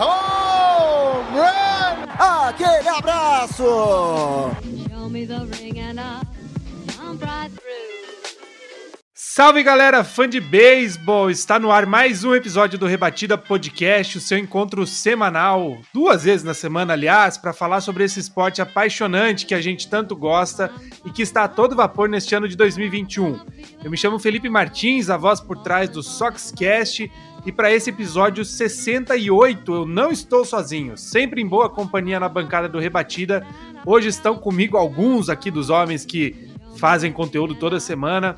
Home run! Aquele abraço. Salve galera, fã de beisebol! Está no ar mais um episódio do Rebatida Podcast, o seu encontro semanal, duas vezes na semana, aliás, para falar sobre esse esporte apaixonante que a gente tanto gosta e que está a todo vapor neste ano de 2021. Eu me chamo Felipe Martins, a voz por trás do Soxcast, e para esse episódio 68 eu não estou sozinho, sempre em boa companhia na bancada do Rebatida. Hoje estão comigo alguns aqui dos homens que fazem conteúdo toda semana.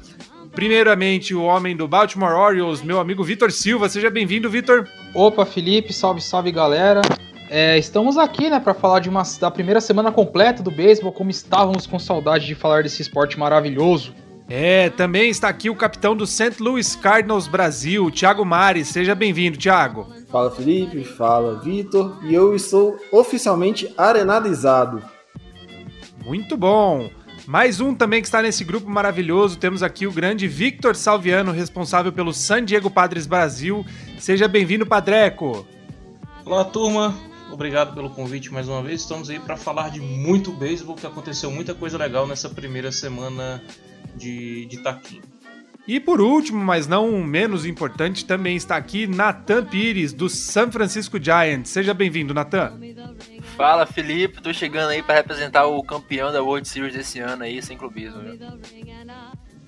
Primeiramente, o homem do Baltimore Orioles, meu amigo Vitor Silva. Seja bem-vindo, Vitor. Opa, Felipe, salve, salve galera. É, estamos aqui, né, para falar de uma, da primeira semana completa do beisebol, como estávamos com saudade de falar desse esporte maravilhoso. É, também está aqui o capitão do St. Louis Cardinals Brasil, Thiago Mares. Seja bem-vindo, Thiago. Fala Felipe, fala Vitor, e eu estou oficialmente arenalizado. Muito bom. Mais um também que está nesse grupo maravilhoso. Temos aqui o grande Victor Salviano, responsável pelo San Diego Padres Brasil. Seja bem-vindo, Padreco. Olá, turma. Obrigado pelo convite mais uma vez. Estamos aí para falar de muito beisebol, que aconteceu muita coisa legal nessa primeira semana de, de taquinho. E por último, mas não menos importante, também está aqui Nathan Pires, do San Francisco Giants. Seja bem-vindo, Nathan. Fala Felipe, tô chegando aí pra representar o campeão da World Series desse ano aí, sem clubismo. Viu?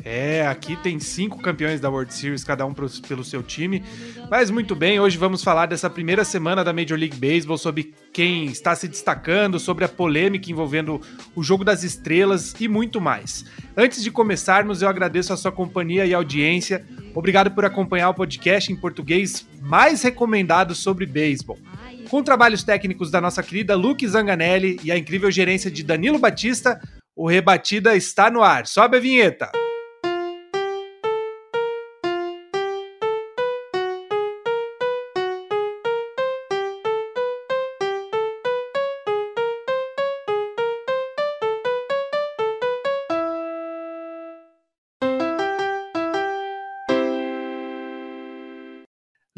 É, aqui tem cinco campeões da World Series, cada um pelo seu time. Mas muito bem, hoje vamos falar dessa primeira semana da Major League Baseball, sobre quem está se destacando, sobre a polêmica envolvendo o jogo das estrelas e muito mais. Antes de começarmos, eu agradeço a sua companhia e audiência. Obrigado por acompanhar o podcast em português mais recomendado sobre beisebol. Com trabalhos técnicos da nossa querida Luke Zanganelli e a incrível gerência de Danilo Batista, o Rebatida está no ar. Sobe a vinheta!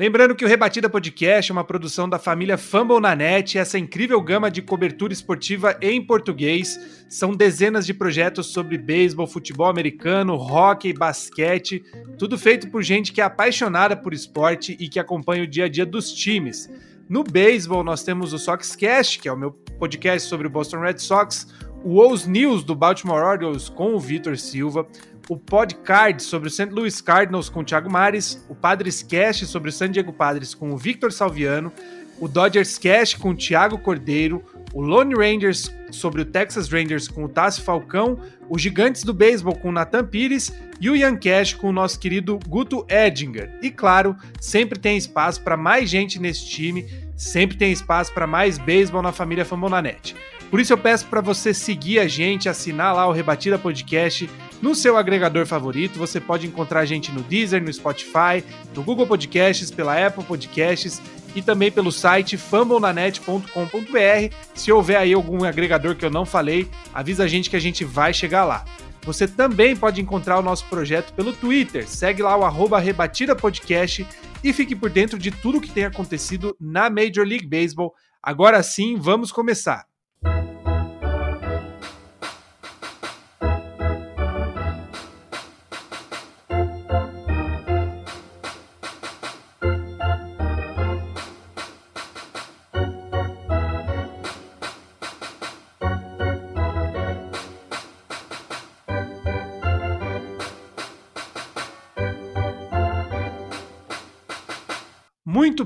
Lembrando que o Rebatida Podcast é uma produção da família Fumble na Net, essa incrível gama de cobertura esportiva em português. São dezenas de projetos sobre beisebol, futebol americano, hóquei, basquete, tudo feito por gente que é apaixonada por esporte e que acompanha o dia a dia dos times. No beisebol, nós temos o Soxcast, que é o meu podcast sobre o Boston Red Sox, o O's News do Baltimore Orioles com o Vitor Silva, o Podcard sobre o St. Louis Cardinals com o Thiago Mares, o Padres Cast sobre o San Diego Padres com o Victor Salviano, o Dodgers Cast com o Thiago Cordeiro, o Lone Rangers sobre o Texas Rangers com o Tassi Falcão, o Gigantes do Beisebol com o Nathan Pires e o Ian Cash com o nosso querido Guto Edinger. E claro, sempre tem espaço para mais gente nesse time, sempre tem espaço para mais beisebol na família Fambonanet. Por isso eu peço para você seguir a gente, assinar lá o Rebatida Podcast no seu agregador favorito. Você pode encontrar a gente no Deezer, no Spotify, no Google Podcasts, pela Apple Podcasts e também pelo site fumblenanet.com.br. Se houver aí algum agregador que eu não falei, avisa a gente que a gente vai chegar lá. Você também pode encontrar o nosso projeto pelo Twitter. Segue lá o arroba Rebatida Podcast e fique por dentro de tudo que tem acontecido na Major League Baseball. Agora sim, vamos começar.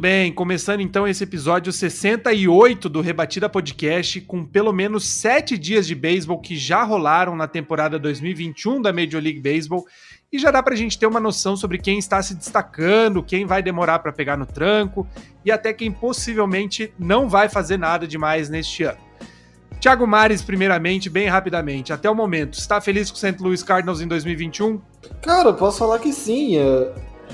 Bem, começando então esse episódio 68 do Rebatida Podcast, com pelo menos sete dias de beisebol que já rolaram na temporada 2021 da Major League Baseball. e já dá para a gente ter uma noção sobre quem está se destacando, quem vai demorar para pegar no tranco e até quem possivelmente não vai fazer nada demais neste ano. Thiago Mares, primeiramente, bem rapidamente, até o momento, está feliz com o St. Louis Cardinals em 2021? Cara, posso falar que sim.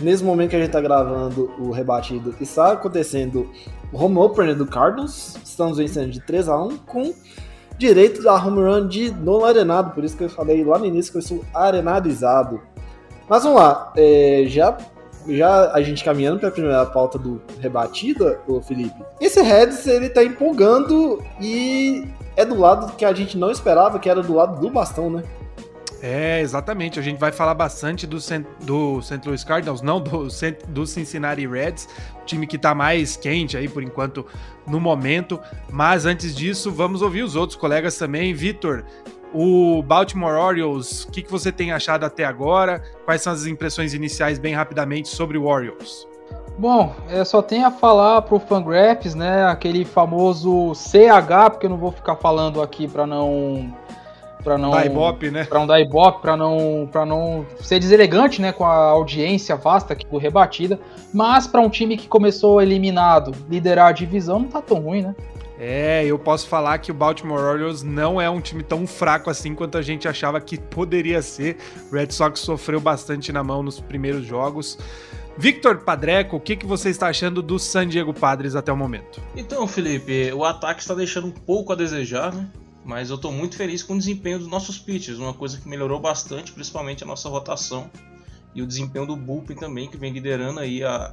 Nesse momento que a gente está gravando o rebatido, está acontecendo o home opener do Cardinals. Estamos vencendo de 3 a 1 com direito a home run de Nolan Arenado. Por isso que eu falei lá no início que eu sou arenadizado. Mas vamos lá, é, já, já a gente caminhando para a primeira pauta do rebatida, o Felipe. Esse Reds ele tá empolgando e é do lado que a gente não esperava, que era do lado do bastão, né? É, exatamente. A gente vai falar bastante do, do St. Louis Cardinals, não do, do Cincinnati Reds, time que tá mais quente aí por enquanto no momento. Mas antes disso, vamos ouvir os outros colegas também. Vitor, o Baltimore Orioles, o que, que você tem achado até agora? Quais são as impressões iniciais, bem rapidamente, sobre o Orioles? Bom, eu só tenho a falar pro Fangraphs, né? Aquele famoso CH, porque eu não vou ficar falando aqui para não para não dar ibope, né? Para não dar ibope, para não para não ser deselegante, né, com a audiência vasta aqui do rebatida, mas para um time que começou eliminado, liderar a divisão não tá tão ruim, né? É, eu posso falar que o Baltimore Orioles não é um time tão fraco assim quanto a gente achava que poderia ser. O Red Sox sofreu bastante na mão nos primeiros jogos. Victor Padreco, o que, que você está achando do San Diego Padres até o momento? Então, Felipe, o ataque está deixando um pouco a desejar, né? Mas eu estou muito feliz com o desempenho dos nossos pitchers, uma coisa que melhorou bastante, principalmente a nossa rotação e o desempenho do bullpen também, que vem liderando aí a,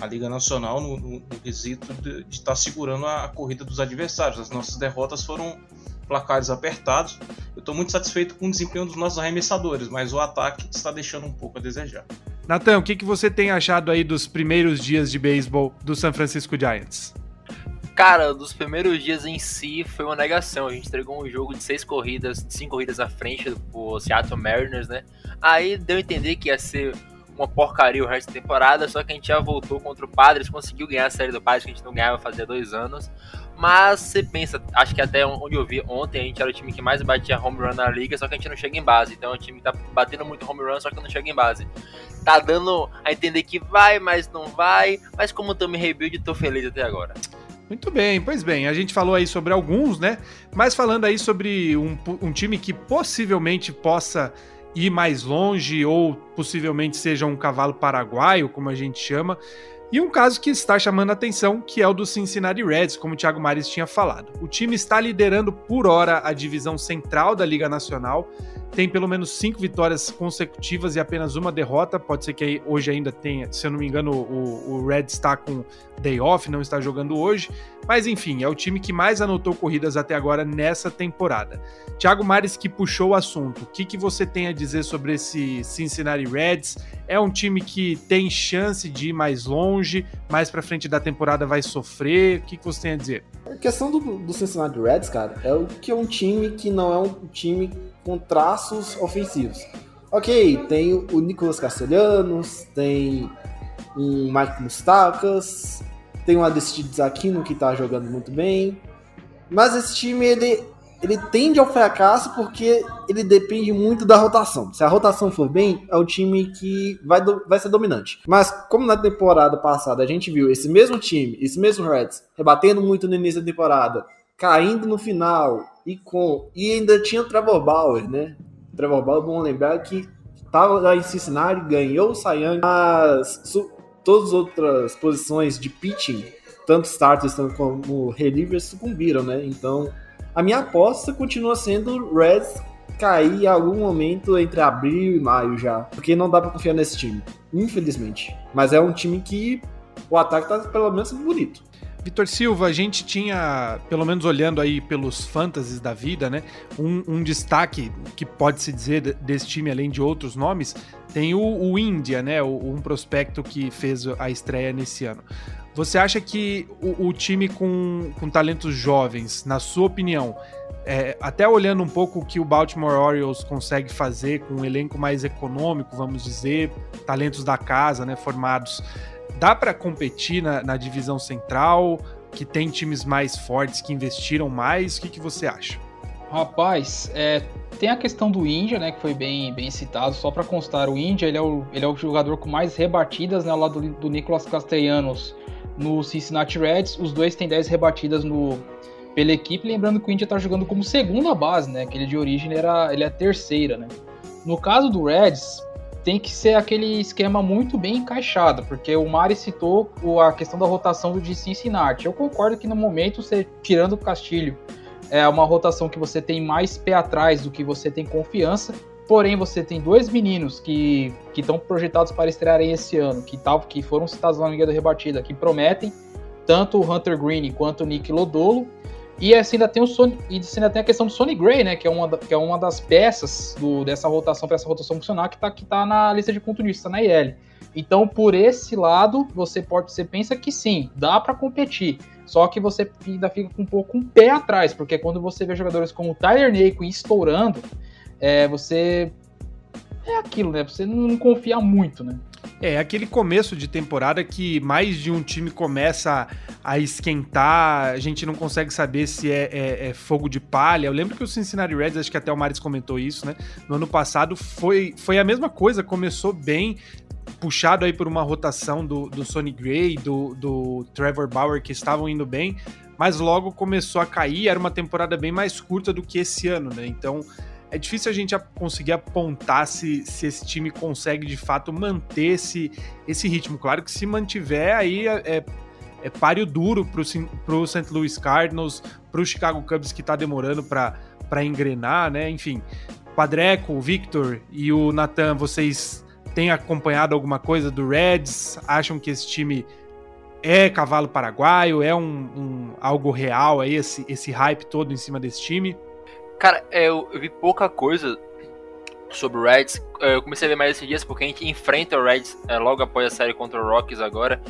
a Liga Nacional no, no, no quesito de estar tá segurando a, a, corrida dos adversários. As nossas derrotas foram placares apertados. Eu estou muito satisfeito com o desempenho dos nossos arremessadores, mas o ataque está deixando um pouco a desejar. Natan, o que, que você tem achado aí dos primeiros dias de beisebol do San Francisco Giants? Cara, dos primeiros dias em si foi uma negação. A gente entregou um jogo de seis corridas, cinco corridas à frente do Seattle Mariners, né? Aí deu a entender que ia ser uma porcaria o resto da temporada, só que a gente já voltou contra o Padres, conseguiu ganhar a série do Padres que a gente não ganhava fazia dois anos. Mas você pensa, acho que até onde eu vi ontem, a gente era o time que mais batia home run na liga, só que a gente não chega em base. Então o time tá batendo muito home run, só que não chega em base. Tá dando a entender que vai, mas não vai. Mas como tô me rebuild, tô feliz até agora. Muito bem, pois bem, a gente falou aí sobre alguns, né? Mas falando aí sobre um, um time que possivelmente possa ir mais longe ou possivelmente seja um cavalo paraguaio, como a gente chama. E um caso que está chamando a atenção, que é o do Cincinnati Reds, como o Thiago Mares tinha falado. O time está liderando por hora a divisão central da Liga Nacional, tem pelo menos cinco vitórias consecutivas e apenas uma derrota. Pode ser que hoje ainda tenha, se eu não me engano, o, o Reds está com day off, não está jogando hoje. Mas enfim, é o time que mais anotou corridas até agora nessa temporada. Thiago Mares que puxou o assunto. O que, que você tem a dizer sobre esse Cincinnati Reds? É um time que tem chance de ir mais longe, mais para frente da temporada vai sofrer? O que, que você tem a dizer? A questão do, do Cincinnati Reds, cara, é o que é um time que não é um time com traços ofensivos. Ok, tem o Nicolas Castelhanos, tem um Mike Mustacas, tem o Adestides Aquino que tá jogando muito bem, mas esse time ele ele tende ao fracasso porque ele depende muito da rotação. Se a rotação for bem, é o time que vai, do, vai ser dominante. Mas como na temporada passada a gente viu esse mesmo time, esse mesmo Reds, rebatendo muito no início da temporada, caindo no final e com e ainda tinha o Trevor Bauer, né? O Trevor Bauer, bom lembrar que estava lá em Cincinnati, ganhou o Young, mas su, todas as outras posições de pitching, tanto starters como relievers, sucumbiram, né? Então a minha aposta continua sendo Reds cair em algum momento entre abril e maio já. Porque não dá para confiar nesse time, infelizmente. Mas é um time que o ataque tá pelo menos bonito. Vitor Silva, a gente tinha, pelo menos olhando aí pelos fantasies da vida, né? Um, um destaque que pode se dizer desse time, além de outros nomes, tem o, o Índia, né? O, um prospecto que fez a estreia nesse ano. Você acha que o, o time com, com talentos jovens, na sua opinião, é, até olhando um pouco o que o Baltimore Orioles consegue fazer com um elenco mais econômico, vamos dizer, talentos da casa, né, formados, dá para competir na, na, divisão central, que tem times mais fortes que investiram mais? O que, que você acha? Rapaz, é, tem a questão do Índia, né, que foi bem, bem citado. Só para constar, o Índia ele é o, ele é o jogador com mais rebatidas né, ao lado do, do Nicolas Castellanos no Cincinnati Reds. Os dois têm 10 rebatidas no, pela equipe. Lembrando que o Índia está jogando como segunda base, né? Aquele de origem ele era, ele é a terceira, né? No caso do Reds, tem que ser aquele esquema muito bem encaixado, porque o Mari citou a questão da rotação de Cincinnati. Eu concordo que no momento, você tirando o Castilho, é uma rotação que você tem mais pé atrás do que você tem confiança. Porém, você tem dois meninos que estão projetados para estrearem esse ano, que, tal, que foram citados na Liga da Rebatida, que prometem, tanto o Hunter Green quanto o Nick Lodolo. E assim ainda tem o Sony, e assim ainda tem a questão do Sonny Gray, né? Que é uma, que é uma das peças do, dessa rotação para essa rotação funcionar, que está que tá na lista de pontuistas, tá na IL. Então, por esse lado, você pode, você pensa que sim, dá para competir. Só que você ainda fica com um pouco um pé atrás, porque quando você vê jogadores como o Tyler Naquin estourando, é, você. É aquilo, né? Você não confia muito, né? É, aquele começo de temporada que mais de um time começa a esquentar, a gente não consegue saber se é, é, é, fogo de palha. Eu lembro que o Cincinnati Reds, acho que até o Maris comentou isso, né? No ano passado foi, foi a mesma coisa, começou bem, puxado aí por uma rotação do, do Sonny Gray, do, do Trevor Bauer, que estavam indo bem, mas logo começou a cair. Era uma temporada bem mais curta do que esse ano, né? Então é difícil a gente conseguir apontar se, se esse time consegue de fato manter esse, esse ritmo. Claro que se mantiver, aí é, é, é páreo duro para o St. Louis Cardinals, para o Chicago Cubs que está demorando para engrenar, né? Enfim, Padreco, o Victor e o Nathan, vocês têm acompanhado alguma coisa do Reds? Acham que esse time é cavalo paraguaio? É um, um algo real aí, esse, esse hype todo em cima desse time? Cara, é, eu, vi pouca coisa sobre o Reds. É, eu comecei a ver mais esses dias porque a gente enfrenta o Reds é, logo após a série contra o Rockies agora.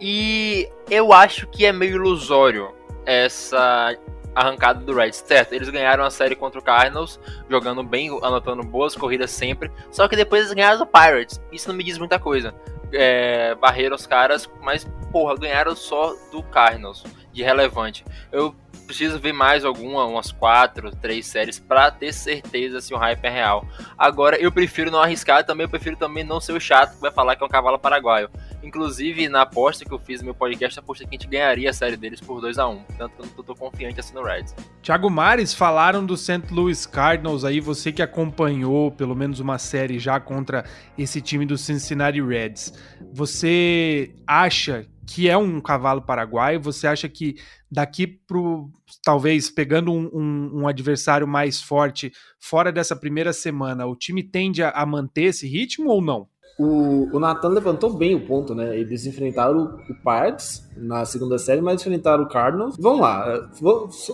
E eu acho que é meio ilusório essa arrancada do Reds. Certo, eles ganharam a série contra o Cardinals, jogando bem, anotando boas corridas sempre. Só que depois eles ganharam do Pirates. Isso não me diz muita coisa. É, barreram os caras, mas porra, ganharam só do Cardinals de relevante. Eu preciso ver mais alguma, umas quatro, três séries para ter certeza se o hype é real. Agora, eu prefiro não arriscar, também eu prefiro também não ser o chato que vai falar que é um cavalo paraguaio. Inclusive, na aposta que eu fiz no meu podcast, apostei que a gente ganharia a série deles por 2 a 1 um, Tanto que eu não tô confiante assim no Reds. Thiago Mares, falaram do St. Louis Cardinals aí, você que acompanhou pelo menos uma série já contra esse time do Cincinnati Reds. Você acha que é um cavalo paraguaio? Você acha que daqui pro talvez pegando um, um, um, adversário mais forte fora dessa primeira semana, o time tende a, a manter esse ritmo ou não? O, o Nathan levantou bem o ponto, né? Eles enfrentaram o, Parts na segunda série, mas enfrentaram o Cardinals. Vamos lá,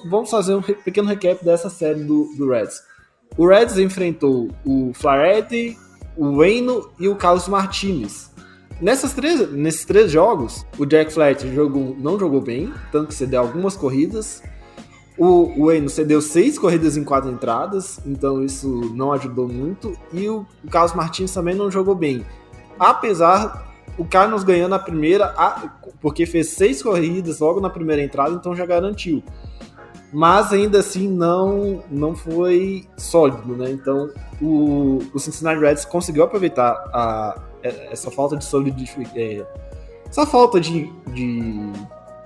vamos fazer um pequeno recap dessa série do, do Reds. O Reds enfrentou o Flaherty, o Wayno e o Carlos Martinez Nessas três, nesses três jogos, o Jack Flaherty jogou, não jogou bem, tanto que cedeu algumas corridas. O Wayne cedeu seis corridas em quatro entradas, então isso não ajudou muito. E o Carlos Martins também não jogou bem. Apesar o Carlos ganhando a primeira, porque fez seis corridas logo na primeira entrada, então já garantiu. Mas ainda assim não não foi sólido, né? Então o, o Cincinnati Reds conseguiu aproveitar a, essa falta de solidificação. É, essa falta de, de,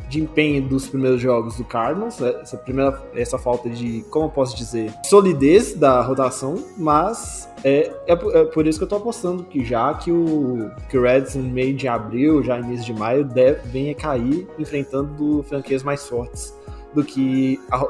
de, empenho dos primeiros jogos do Cardinals, é, essa, primeira, essa falta de, como eu posso dizer, solidez da rotação, mas é, é, é por isso que eu tô apostando que já que o, que o Reds em meio de abril, já início de maio, deve, venha cair enfrentando franquias mais fortes do que a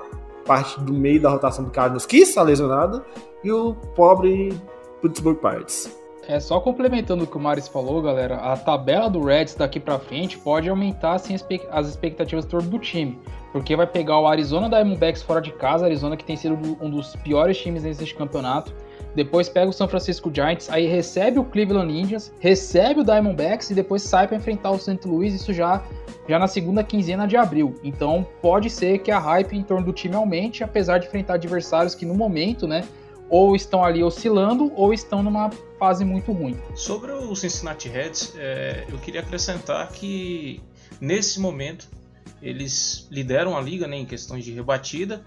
parte do meio da rotação do Cardinals que está lesionada e o pobre Pittsburgh Pirates. É só complementando o que o Maris falou, galera, a tabela do Reds daqui para frente pode aumentar assim, as expectativas do time, porque vai pegar o Arizona Diamondbacks fora de casa, Arizona que tem sido um dos piores times nesse campeonato. Depois pega o San Francisco Giants, aí recebe o Cleveland Indians, recebe o Diamondbacks e depois sai para enfrentar o St. Louis, isso já já na segunda quinzena de abril. Então pode ser que a hype em torno do time aumente, apesar de enfrentar adversários que no momento, né, ou estão ali oscilando ou estão numa fase muito ruim. Sobre o Cincinnati Reds, é, eu queria acrescentar que nesse momento eles lideram a liga né, em questões de rebatida.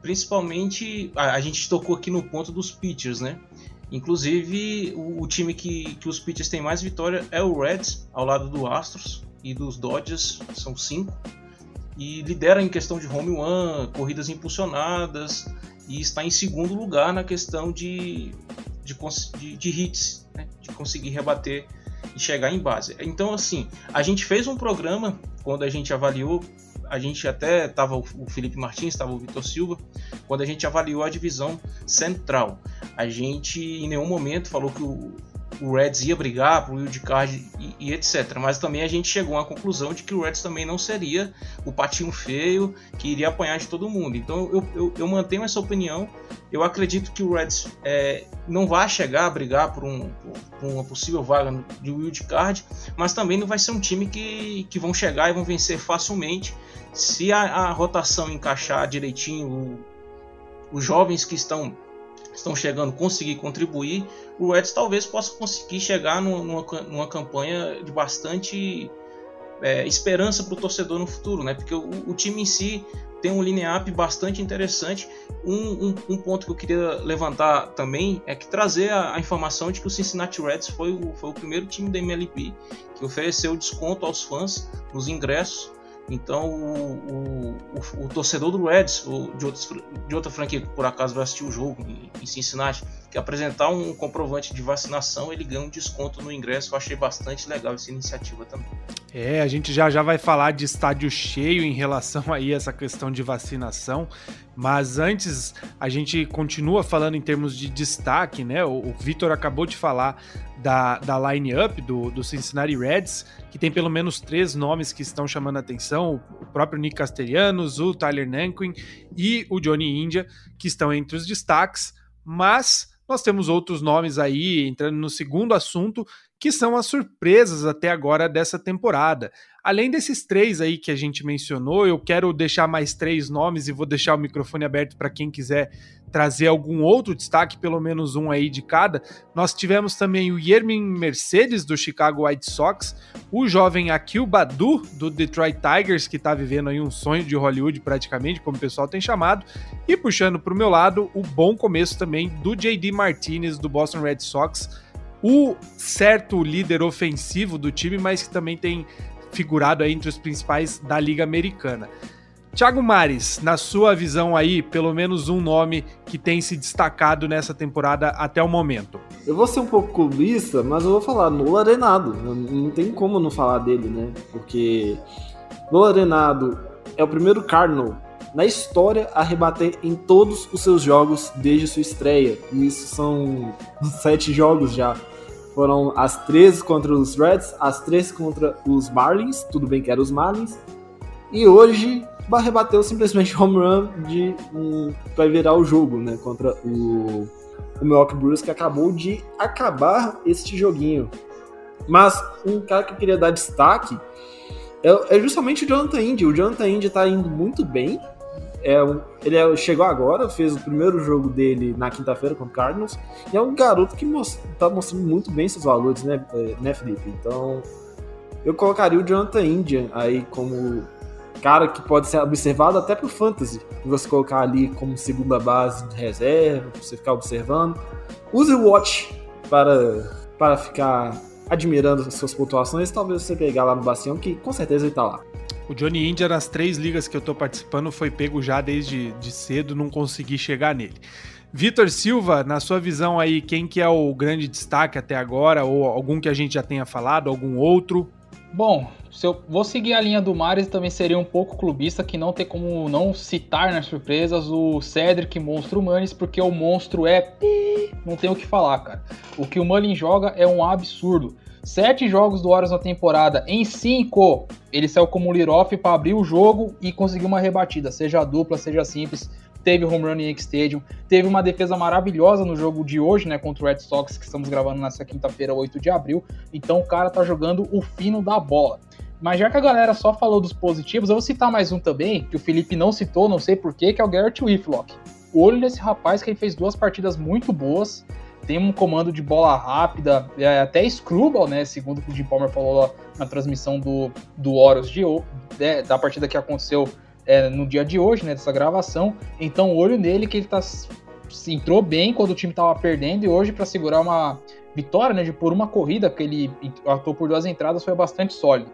principalmente a, a, gente tocou aqui no ponto dos pitchers, né? Inclusive o, time que, que os pitchers têm mais vitória é o Reds, ao lado do Astros e dos Dodgers, são cinco. E lidera em questão de home run, corridas impulsionadas e está em segundo lugar na questão de, de, de, de hits, né? de conseguir rebater e chegar em base. Então, assim, a gente fez um programa quando a gente avaliou a gente até estava o Felipe Martins, estava o Vitor Silva, quando a gente avaliou a divisão central. A gente em nenhum momento falou que o, o Reds ia brigar para o wildcard e, e etc. Mas também a gente chegou à conclusão de que o Reds também não seria o patinho feio que iria apanhar de todo mundo. Então eu, eu, eu mantenho essa opinião. Eu acredito que o Reds é, não vai chegar a brigar por, um, por uma possível vaga de wildcard, mas também não vai ser um time que, que vão chegar e vão vencer facilmente se a, a rotação encaixar direitinho. O, os jovens que estão estão chegando conseguir contribuir, o Reds talvez possa conseguir chegar numa, numa campanha de bastante é, esperança para o torcedor no futuro, né? Porque o, o, time em si tem um line-up bastante interessante. Um, um, um, ponto que eu queria levantar também é que trazer a, a, informação de que o Cincinnati Reds foi o, foi o primeiro time da MLB que ofereceu desconto aos fãs nos ingressos então, o, o, o, torcedor do Reds, ou de, outros, de outra franquia que por acaso vai assistir o jogo em, em Cincinnati, que apresentar um comprovante de vacinação, ele ganha um desconto no ingresso. Eu achei bastante legal essa iniciativa também. É, a gente já já vai falar de estádio cheio em relação aí a essa questão de vacinação, mas antes a gente continua falando em termos de destaque, né? O, o Vitor acabou de falar da, da line-up do, do Cincinnati Reds, que tem pelo menos três nomes que estão chamando a atenção: o próprio Nick Castellanos, o Tyler Nanquin e o Johnny India, que estão entre os destaques, mas nós temos outros nomes aí entrando no segundo assunto, que são as surpresas até agora dessa temporada. Além desses três aí que a gente mencionou, eu quero deixar mais três nomes e vou deixar o microfone aberto para quem quiser trazer algum outro destaque, pelo menos um aí de cada. Nós tivemos também o Yermin Mercedes do Chicago White Sox, o jovem Akil Badu do Detroit Tigers, que está vivendo aí um sonho de Hollywood praticamente, como o pessoal tem chamado, e puxando para o meu lado, o bom começo também do JD Martinez do Boston Red Sox, o certo líder ofensivo do time, mas que também tem figurado aí entre os principais da Liga Americana. Thiago Mares, na sua visão aí, pelo menos um nome que tem se destacado nessa temporada até o momento. Eu vou ser um pouco clubista, mas eu vou falar no Arenado. Não tem como não falar dele, né? Porque no Arenado é o primeiro Cardinal na história a rebater em todos os seus jogos desde sua estreia. E isso são sete jogos já. Foram as três contra os Reds, as três contra os Marlins, tudo bem que eram os Marlins. E hoje rebateu simplesmente home run de um, para virar o jogo, né, contra o, o Milwaukee Brewers que acabou de acabar este joguinho. Mas um cara que eu queria dar destaque é, é justamente o Jonathan Indy. O Jonathan Indy está indo muito bem. É um, ele é, chegou agora, fez o primeiro jogo dele na quinta-feira com o Cardinals. E é um garoto que está mostrando muito bem seus valores, né, né, Felipe? Então, eu colocaria o Jonathan Indy aí como cara que pode ser observado até pro fantasy. Você colocar ali como segunda base de reserva, você ficar observando. Use o watch para, para ficar admirando as suas pontuações. Talvez você pegar lá no Bastião, que com certeza ele tá lá. O Johnny India, nas três ligas que eu tô participando, foi pego já desde de cedo, não consegui chegar nele. Vitor Silva, na sua visão aí, quem que é o grande destaque até agora, ou algum que a gente já tenha falado, algum outro? Bom, se eu vou seguir a linha do Mares, também seria um pouco clubista que não tem como não citar nas surpresas o Cedric Monstro Manes, porque o monstro é. Não tem o que falar, cara. O que o Mullin joga é um absurdo. Sete jogos do Horus na temporada, em cinco, ele saiu como lead-off para abrir o jogo e conseguir uma rebatida, seja dupla, seja simples teve home run em Yankee Stadium, teve uma defesa maravilhosa no jogo de hoje, né, contra o Red Sox, que estamos gravando nessa quinta-feira, 8 de abril. Então o cara tá jogando o fino da bola. Mas já que a galera só falou dos positivos, eu vou citar mais um também, que o Felipe não citou, não sei porquê, que é o Garrett Whitlock. Olho desse rapaz que ele fez duas partidas muito boas, tem um comando de bola rápida, é, até screwball, né, segundo que o Jim Palmer falou na transmissão do, do Horus de, de, da partida que aconteceu é, no dia de hoje, né, dessa gravação. Então, olho nele que ele tá entrou bem quando o time tava perdendo e hoje para segurar uma vitória, né, de por uma corrida que ele atuou por duas entradas foi bastante sólido.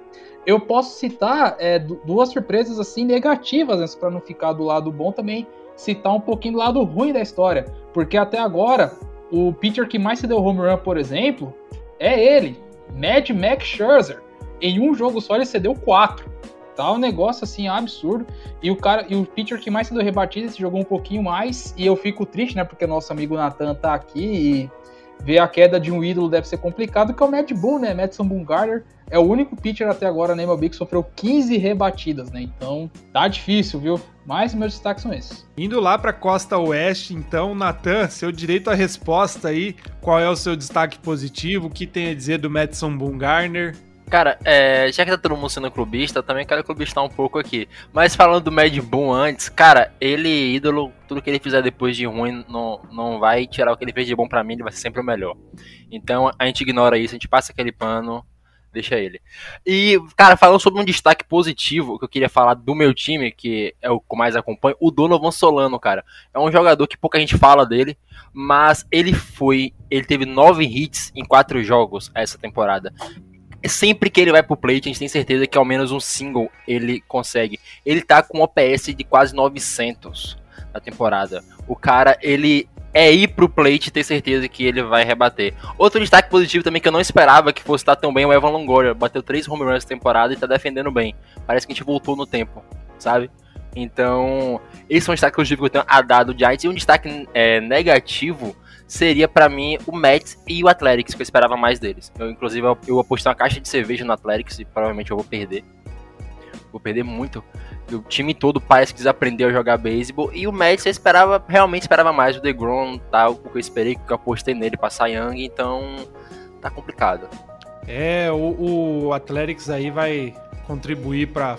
Eu posso citar é, duas surpresas assim negativas, né, para não ficar do lado bom também citar um pouquinho do lado ruim da história, porque até agora o pitcher que mais se deu home run, por exemplo, é ele, Mad Max Scherzer. Em um jogo só ele cedeu quatro. Tá um negócio assim absurdo. E o cara, e o pitcher que mais se deu rebatida, se jogou um pouquinho mais. E eu fico triste, né? Porque nosso amigo Nathan tá aqui e ver a queda de um ídolo deve ser complicado, que é o Mad Bull, né? Madison Bumgarner é o único pitcher até agora na MLB que sofreu 15 rebatidas, né? Então tá difícil, viu? Mas meus destaques são esses. Indo lá para costa oeste, então, Natan, seu direito à resposta aí, qual é o seu destaque positivo? O que tem a dizer do Madison Bumgarner? Cara, é, já que tá todo mundo sendo clubista, eu também quero clubistar um pouco aqui. Mas falando do Mad Boom antes, cara, ele, ídolo, tudo que ele fizer depois de ruim não, não vai tirar o que ele fez de bom para mim, ele vai ser sempre o melhor. Então a gente ignora isso, a gente passa aquele pano, deixa ele. E, cara, falando sobre um destaque positivo que eu queria falar do meu time, que é o que mais acompanho, o Donovan Solano, cara. É um jogador que pouca gente fala dele, mas ele foi. Ele teve nove hits em quatro jogos essa temporada sempre que ele vai pro plate, a gente tem certeza que ao menos um single ele consegue. Ele tá com um OPS de quase 900 na temporada. O cara, ele é ir pro plate e ter certeza que ele vai rebater. Outro destaque positivo também que eu não esperava que fosse estar tão bem é o Evan Longoria. Bateu três home runs na temporada e tá defendendo bem. Parece que a gente voltou no tempo, sabe? Então, esse é um destaque positivo que eu tenho a dar do Giants. E um destaque é, negativo seria para mim o Mets e o Athletics, que eu esperava mais deles. Eu, inclusive, eu apostei uma caixa de cerveja no Athletics e provavelmente eu vou perder. Vou perder muito. O time todo parece que desaprendeu a jogar beisebol. E o Mets eu esperava, realmente esperava mais. O DeGrom, tal, tá, o que eu esperei, que eu apostei nele passar Young, então tá complicado. É, o, o Athletics aí vai contribuir para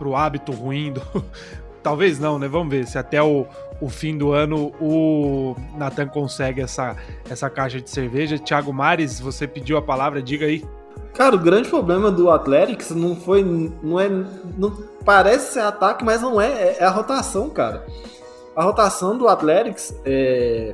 o hábito ruim do. Talvez não, né? Vamos ver se até o, o fim do ano o Nathan consegue essa, essa caixa de cerveja. Thiago Mares, você pediu a palavra, diga aí. Cara, o grande problema do Athletics não foi. Não é. Não, parece ser ataque, mas não é. É, é a rotação, cara. A rotação do Athletics é,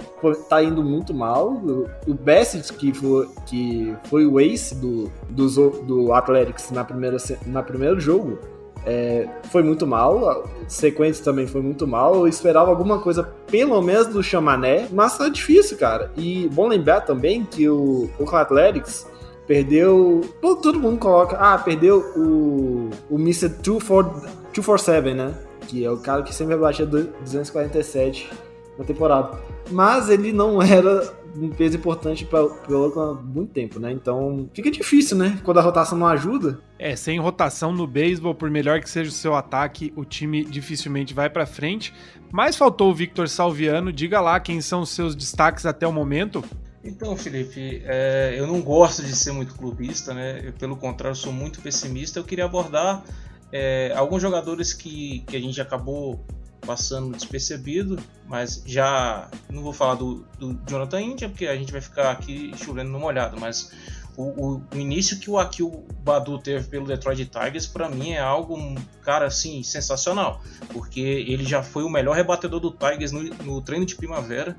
tá indo muito mal. O, o Bassett, que foi, que foi o ace do, do, do Athletics na primeira, na primeiro jogo, é, foi muito mal, sequência também foi muito mal. Eu esperava alguma coisa, pelo menos, do Chamané, mas tá difícil, cara. E bom lembrar também que o Oakland Athletics perdeu. Todo mundo coloca. Ah, perdeu o, o Mr. 247, né? Que é o cara que sempre batia 247 na temporada. Mas ele não era um peso importante para o Oakland há muito tempo, né? Então fica difícil, né? Quando a rotação não ajuda. É, sem rotação no beisebol, por melhor que seja o seu ataque, o time dificilmente vai para frente. Mas faltou o Victor Salviano. Diga lá quem são os seus destaques até o momento. Então, Felipe, é, eu não gosto de ser muito clubista, né? Eu, pelo contrário, sou muito pessimista. Eu queria abordar é, alguns jogadores que, que a gente acabou passando despercebido, mas já não vou falar do, do Jonathan India, porque a gente vai ficar aqui chovendo no molhado, mas o, o, o, início que o Akil Badu teve pelo Detroit Tigers, para mim é algo, cara, assim, sensacional, porque ele já foi o melhor rebatedor do Tigers no, no treino de primavera,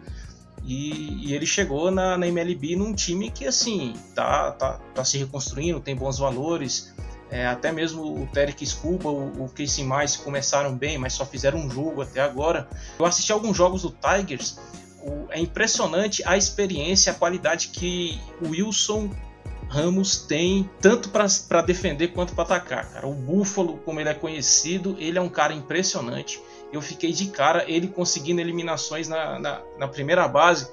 e, e, ele chegou na, na MLB num time que, assim, tá, tá, tá se reconstruindo, tem bons valores, é, até mesmo o Terek Scuba, o, o Casey começaram bem, mas só fizeram um jogo até agora. Eu assisti alguns jogos do Tigers, o, é impressionante a experiência, a qualidade que o Wilson Ramos tem tanto para defender quanto para atacar. Cara. O Buffalo, como ele é conhecido, ele é um cara impressionante. Eu fiquei de cara ele conseguindo eliminações na, na, na primeira base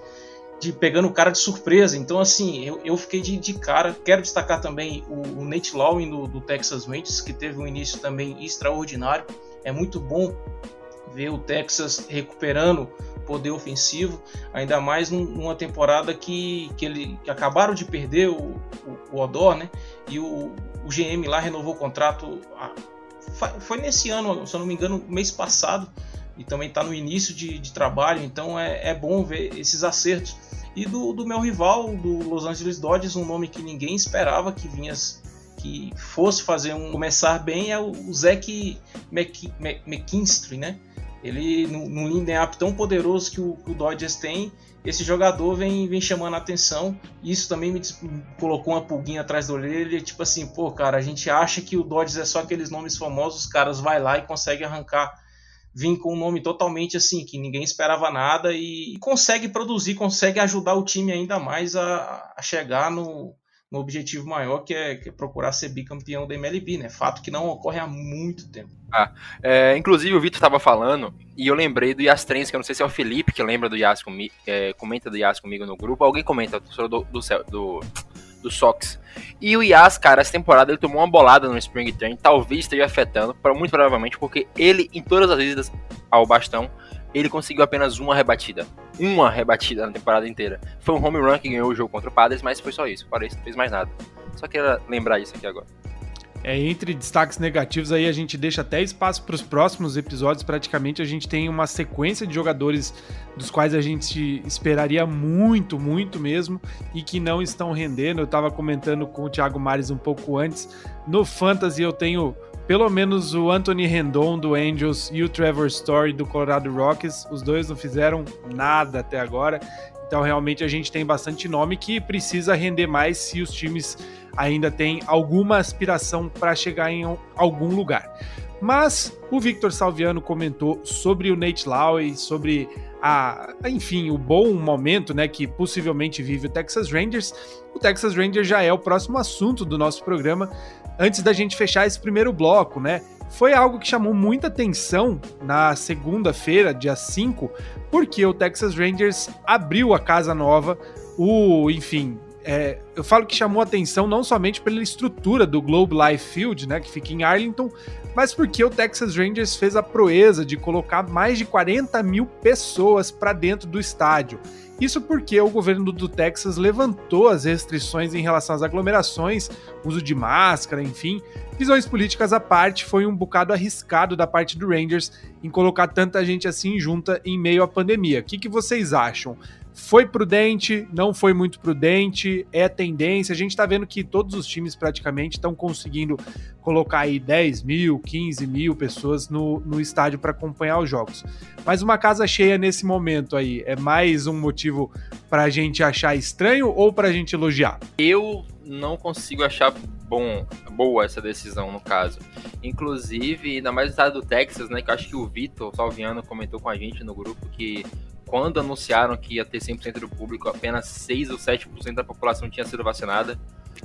de pegando o cara de surpresa. Então, assim, eu, eu fiquei de, de cara. Quero destacar também o, o Nate Lowing do, do, Texas Rangers, que teve um início também extraordinário. É muito bom ver o Texas recuperando poder ofensivo, ainda mais numa temporada que, que, ele, que acabaram de perder o, o, o Odor, né? E o, o GM lá renovou o contrato. Foi nesse ano, se eu não me engano, mês passado e também está no início de, de, trabalho, então é, é bom ver esses acertos. E do, do, meu rival, do Los Angeles Dodgers, um nome que ninguém esperava que vinha, que fosse fazer um começar bem é o Zack McKinstry, né? Ele, num, line-up tão poderoso que o, que o Dodgers tem, esse jogador vem, vem chamando a atenção. Isso também me, colocou uma pulguinha atrás da orelha. Tipo assim, pô, cara, a gente acha que o Dodgers é só aqueles nomes famosos, os caras vai lá e conseguem arrancar vir com um nome totalmente assim, que ninguém esperava nada e consegue produzir, consegue ajudar o time ainda mais a, a chegar no, no objetivo maior, que é, que é, procurar ser bicampeão da MLB, né? Fato que não ocorre há muito tempo. Ah, é, inclusive o Vitor estava falando, e eu lembrei do Yas que eu não sei se é o Felipe que lembra do Yas comigo, é, comenta do Yas comigo no grupo, alguém comenta do, do, do, do Sox. E o Yas, cara, essa temporada ele tomou uma bolada no Spring Training, talvez esteja afetando, muito provavelmente, porque ele, em todas as idas ao bastão, ele conseguiu apenas uma rebatida. Uma rebatida na temporada inteira. Foi um home run que ganhou o jogo contra o Padres, mas foi só isso. Fora isso, não fez mais nada. Só queria lembrar isso aqui agora. É, entre destaques negativos aí a gente deixa até espaço para os próximos episódios. Praticamente a gente tem uma sequência de jogadores dos quais a gente esperaria muito, muito mesmo e que não estão rendendo. Eu estava comentando com o Thiago Mares um pouco antes. No Fantasy eu tenho pelo menos o Anthony Rendon do Angels e o Trevor Story do Colorado Rockies, os dois não fizeram nada até agora. Então realmente a gente tem bastante nome que precisa render mais se os times ainda têm alguma aspiração para chegar em algum lugar. Mas o Victor Salviano comentou sobre o Nate Lowry, sobre a, enfim, o bom momento, né, que possivelmente vive o Texas Rangers. O Texas Rangers já é o próximo assunto do nosso programa, antes da gente fechar esse primeiro bloco, né? Foi algo que chamou muita atenção na segunda-feira, dia 5, porque o Texas Rangers abriu a casa nova, o, enfim, é, eu falo que chamou atenção não somente pela estrutura do Globe Life Field, né, que fica em Arlington, mas porque o Texas Rangers fez a proeza de colocar mais de 40 mil pessoas para dentro do estádio. Isso porque o governo do Texas levantou as restrições em relação às aglomerações, uso de máscara, enfim. Visões políticas à parte, foi um bocado arriscado da parte do Rangers em colocar tanta gente assim junta em meio à pandemia. O que, que vocês acham? Foi prudente, não foi muito prudente, é tendência. A gente tá vendo que todos os times praticamente estão conseguindo colocar aí 10 mil, 15 mil pessoas no, no estádio para acompanhar os jogos. Mas uma casa cheia nesse momento aí é mais um motivo para a gente achar estranho ou para a gente elogiar? Eu não consigo achar bom, boa essa decisão no caso. Inclusive, ainda mais no estado do Texas, né? Que eu acho que o Vitor Salviano comentou com a gente no grupo que quando anunciaram que ia ter 100% do público, apenas 6 ou 7% da população tinha sido vacinada.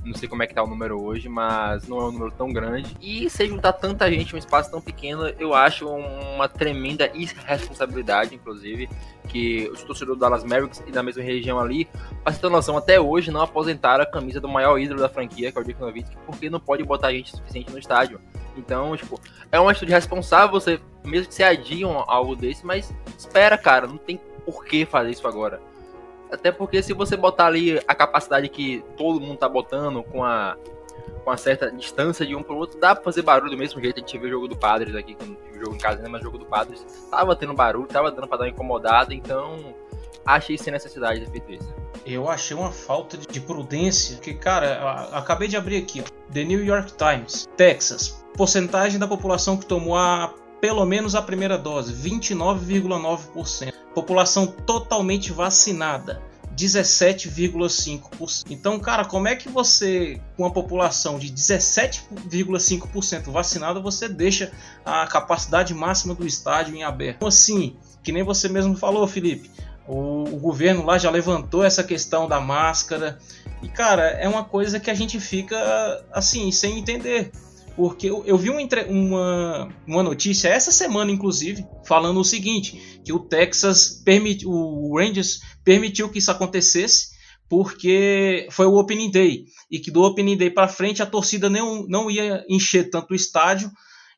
Não sei como é que tá o número hoje, mas não é um número tão grande. E se juntar tanta gente em um espaço tão pequeno, eu acho uma tremenda irresponsabilidade, inclusive, que os torcedores do Dallas Mavericks e da mesma região ali, pra você ter noção, até hoje não aposentaram a camisa do maior ídolo da franquia, que é o Dirk Nowitzki, porque não pode botar gente suficiente no estádio. Então, tipo, é uma atitude responsável você, mesmo que você adiam algo desse, mas espera, cara, não tem por que fazer isso agora. Até porque se você botar ali a capacidade que todo mundo tá botando com a com a certa distância de um pro outro, dá pra fazer barulho do mesmo jeito. A gente viu o jogo do Padres aqui, o jogo em casa, né? Mas o jogo do Padres tava tendo barulho, tava dando pra dar uma incomodada, então achei sem necessidade de feito isso. Eu achei uma falta de prudência, que, cara, acabei de abrir aqui, ó. The New York Times, Texas. Porcentagem da população que tomou a pelo menos a primeira dose, 29,9%. População totalmente vacinada, 17,5%. Então, cara, como é que você, com a população de 17,5% vacinada, você deixa a capacidade máxima do estádio em aberto? Então, assim, que nem você mesmo falou, Felipe, o, o governo lá já levantou essa questão da máscara. E, cara, é uma coisa que a gente fica assim, sem entender porque eu, eu vi uma, uma, uma, notícia essa semana, inclusive, falando o seguinte: que o Texas permitiu, o Rangers permitiu que isso acontecesse porque foi o Opening Day e que do Opening Day para frente a torcida não, não ia encher tanto o estádio.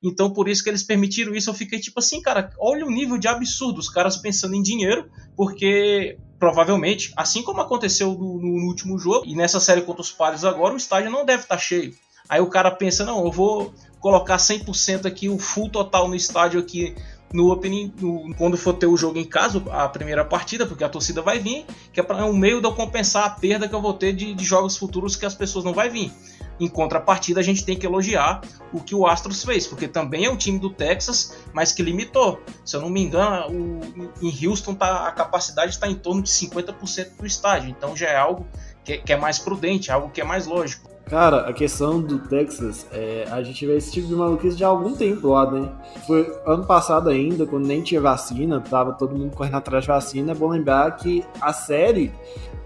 Então, por isso que eles permitiram isso. Eu fiquei tipo assim, cara, olha o nível de absurdo. Os caras pensando em dinheiro, porque provavelmente, assim como aconteceu no, no último jogo e nessa série contra os Padres agora, o estádio não deve estar tá cheio. Aí o cara pensa, não, eu vou colocar 100% aqui, o full total no estádio aqui no opening, no, quando for ter o jogo em casa, a primeira partida, porque a torcida vai vir, que é para um meio de eu compensar a perda que eu vou ter de, de, jogos futuros que as pessoas não vai vir. Em contrapartida, a gente tem que elogiar o que o Astros fez, porque também é um time do Texas, mas que limitou. Se eu não me engano, o, em Houston tá, a capacidade está em torno de 50% do estádio, então já é algo que, que, é mais prudente, algo que é mais lógico. Cara, a questão do Texas, é, a gente vê esse tipo de maluquice já há algum tempo lá, né? Foi ano passado ainda, quando nem tinha vacina, tava todo mundo correndo atrás de vacina. É bom lembrar que a série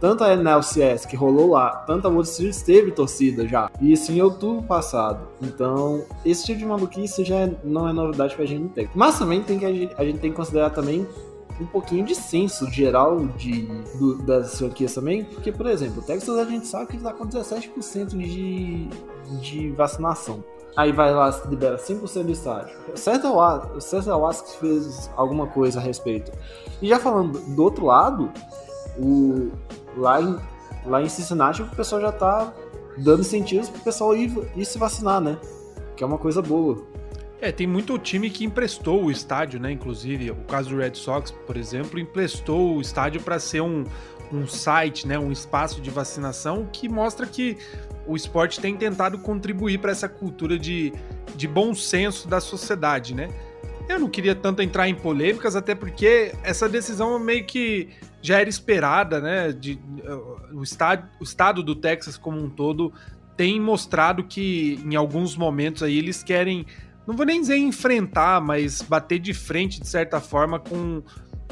tanto a NLCS que rolou lá, tanto a World Series teve torcida já. E isso em outubro passado. Então, esse tipo de maluquice já não é novidade pra gente ter. Mas também tem que a gente, a gente tem que considerar também um pouquinho de senso geral de, do, das franquias também, porque, por exemplo, o Texas a gente sabe que ele tá com 17% de, de vacinação. Aí vai lá, libera 5% do estádio. O César Wasks fez alguma coisa a respeito. E já falando do outro lado, o, lá em, lá em Cincinnati o pessoal já tá dando incentivos pro pessoal ir, ir se vacinar, né? Que é uma coisa boa. É, tem muito time que emprestou o estádio, né? Inclusive, o caso do Red Sox, por exemplo, emprestou o estádio para ser um, um site, né? Um espaço de vacinação que mostra que o esporte tem tentado contribuir para essa cultura de, de bom senso da sociedade, né? Eu não queria tanto entrar em polêmicas, até porque essa decisão meio que já era esperada, né? De, o, estado, o estado do Texas como um todo tem mostrado que em alguns momentos aí eles querem, não vou nem dizer enfrentar, mas bater de frente de certa forma com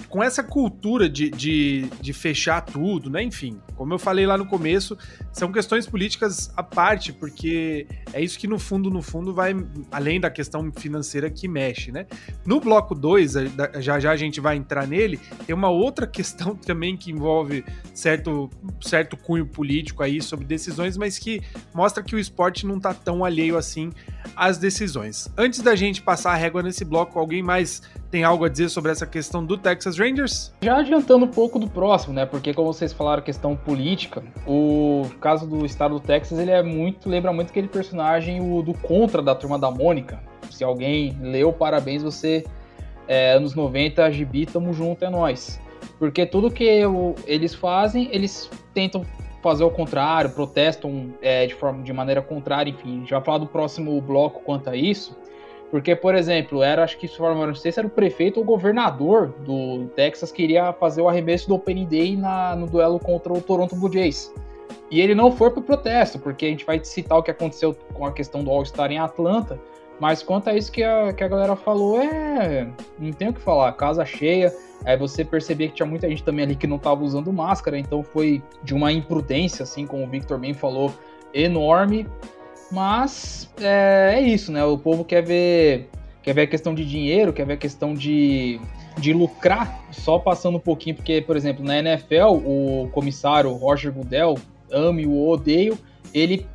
com essa cultura de, de, de, fechar tudo, né? Enfim, como eu falei lá no começo, são questões políticas à parte, porque é isso que no fundo, no fundo, vai além da questão financeira que mexe, né? No bloco 2, já já a gente vai entrar nele, tem uma outra questão também que envolve certo, certo cunho político aí sobre decisões, mas que mostra que o esporte não tá tão alheio assim às decisões. Antes da gente passar a régua nesse bloco, alguém mais tem algo a dizer sobre essa questão do Texas Rangers? Já adiantando um pouco do próximo, né? Porque como vocês falaram questão política, o caso do estado do Texas, ele é muito lembra muito aquele personagem o do contra da turma da Mônica. Se alguém leu, parabéns, você é, anos 90, gibi, tamo junto, é nós. Porque tudo que o, eles fazem, eles tentam fazer o contrário, protestam é, de forma de maneira contrária, enfim. Vai falar do próximo bloco quanto a isso. Porque, por exemplo, era, acho que isso não sei se era o prefeito ou o governador do Texas que iria fazer o arremesso do Opening Day na, no duelo contra o Toronto Blue Jays. E ele não foi pro protesto, porque a gente vai citar o que aconteceu com a questão do All-Star em Atlanta, mas quanto a isso que a, que a galera falou, é. Não tem o que falar, casa cheia. Aí você percebia que tinha muita gente também ali que não tava usando máscara, então foi de uma imprudência, assim como o Victor bem falou, enorme. Mas é, é, isso, né? O povo quer ver, quer ver a questão de dinheiro, quer ver a questão de, de lucrar, só passando um pouquinho, porque, por exemplo, na NFL, o comissário Roger Goodell, ame ou odeio, ele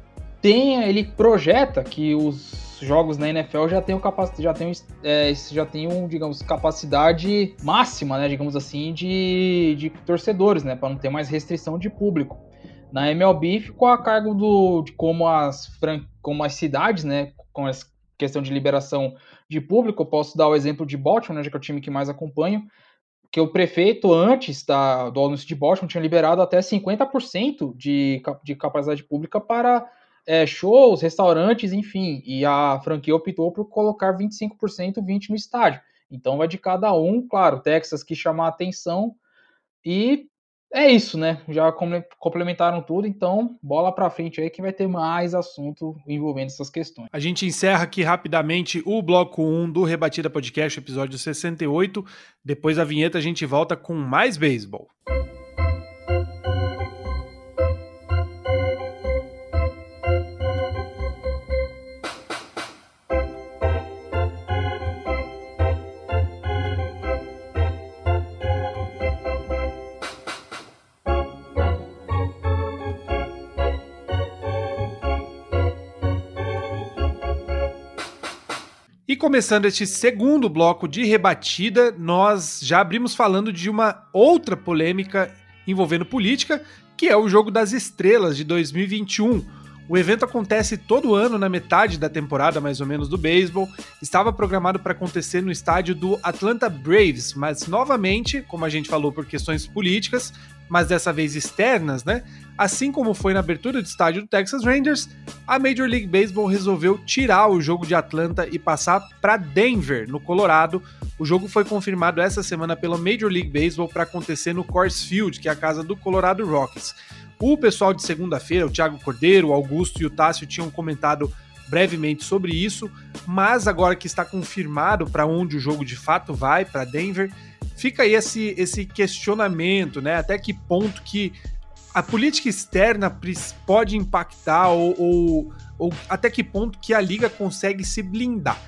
tem, ele projeta que os jogos na NFL já tem capacidade, já tem, é, já tem um, digamos, capacidade máxima, né, digamos assim, de, de torcedores, né, para não ter mais restrição de público. Na MLB ficou a cargo do, de como as, como as cidades, né, com a questão de liberação de público, eu posso dar o exemplo de Baltimore, né, que é o time que mais acompanho, que o prefeito, antes da, do anúncio de Baltimore, tinha liberado até 50% de, de capacidade pública para é, shows, restaurantes, enfim, e a franquia optou por colocar 25%, 20% no estádio. Então vai de cada um, claro, Texas que chamar atenção, e é isso, né? Já complementaram tudo, então bola para frente aí que vai ter mais assunto envolvendo essas questões. A gente encerra aqui rapidamente o bloco 1 do Rebatida Podcast, episódio 68. Depois da vinheta a gente volta com mais beisebol. Começando este segundo bloco de rebatida, nós já abrimos falando de uma outra polêmica envolvendo política, que é o Jogo das Estrelas de 2021. O evento acontece todo ano na metade da temporada, mais ou menos, do beisebol. Estava programado para acontecer no estádio do Atlanta Braves, mas novamente, como a gente falou por questões políticas, mas dessa vez externas, né? Assim como foi na abertura do estádio do Texas Rangers, a Major League Baseball resolveu tirar o jogo de Atlanta e passar para Denver, no Colorado. O jogo foi confirmado essa semana pela Major League Baseball para acontecer no Coors Field, que é a casa do Colorado Rockies. O pessoal de segunda-feira, o Thiago Cordeiro, o Augusto e o Tássio tinham comentado brevemente sobre isso, mas agora que está confirmado para onde o jogo de fato vai, para Denver, fica aí esse, esse questionamento, né? Até que ponto que a política externa pode impactar ou, ou, ou até que ponto que a liga consegue se blindar.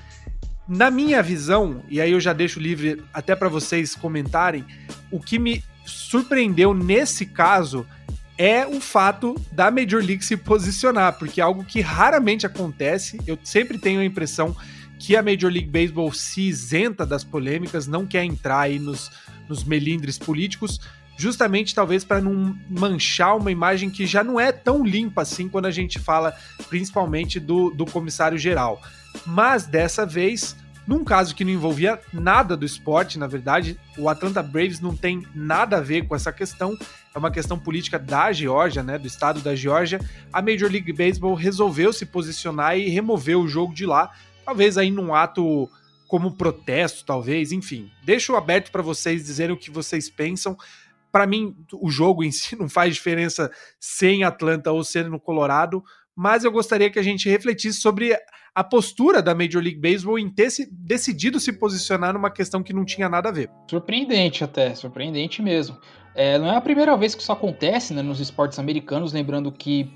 Na minha visão, e aí eu já deixo livre até para vocês comentarem, o que me surpreendeu nesse caso é o fato da Major League se posicionar, porque é algo que raramente acontece. Eu sempre tenho a impressão que a Major League Baseball se isenta das polêmicas, não quer entrar aí nos, nos melindres políticos, justamente talvez para não manchar uma imagem que já não é tão limpa assim quando a gente fala principalmente do, do comissário geral. Mas dessa vez num caso que não envolvia nada do esporte, na verdade, o Atlanta Braves não tem nada a ver com essa questão, é uma questão política da Geórgia, né, do estado da Geórgia. A Major League Baseball resolveu se posicionar e remover o jogo de lá, talvez aí num ato como protesto, talvez, enfim. Deixo aberto para vocês dizerem o que vocês pensam. Para mim, o jogo em si não faz diferença sem Atlanta ou ser no Colorado, mas eu gostaria que a gente refletisse sobre a postura da Major League Baseball em ter se, decidido se posicionar numa questão que não tinha nada a ver. Surpreendente até, surpreendente mesmo. É, não é a primeira vez que isso acontece né, nos esportes americanos, lembrando que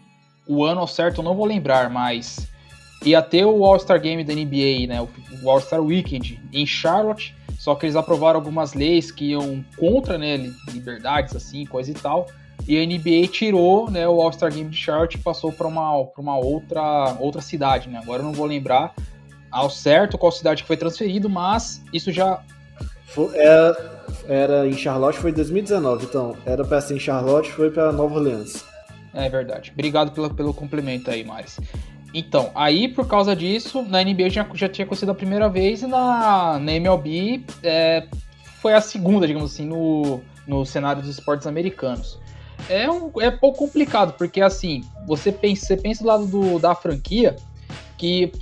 o ano ao certo eu não vou lembrar, mas ia ter o All-Star Game da NBA, né, o All-Star Weekend em Charlotte, só que eles aprovaram algumas leis que iam contra né, liberdades, assim, coisa e tal. E a NBA tirou né, o All-Star Game de Charlotte e passou para uma, uma outra, outra cidade. Né? Agora eu não vou lembrar ao certo qual cidade que foi transferido, mas isso já. Era, era em Charlotte, foi em 2019, então. Era para ser em Charlotte, foi para Nova Orleans. É verdade. Obrigado pelo, pelo complemento aí, Maris. Então, aí por causa disso, na NBA já, já tinha acontecido a primeira vez e na, na MLB é, foi a segunda, digamos assim, no, no cenário dos esportes americanos é, um, é pouco complicado, porque assim, você pensa, você pensa do lado do, da franquia que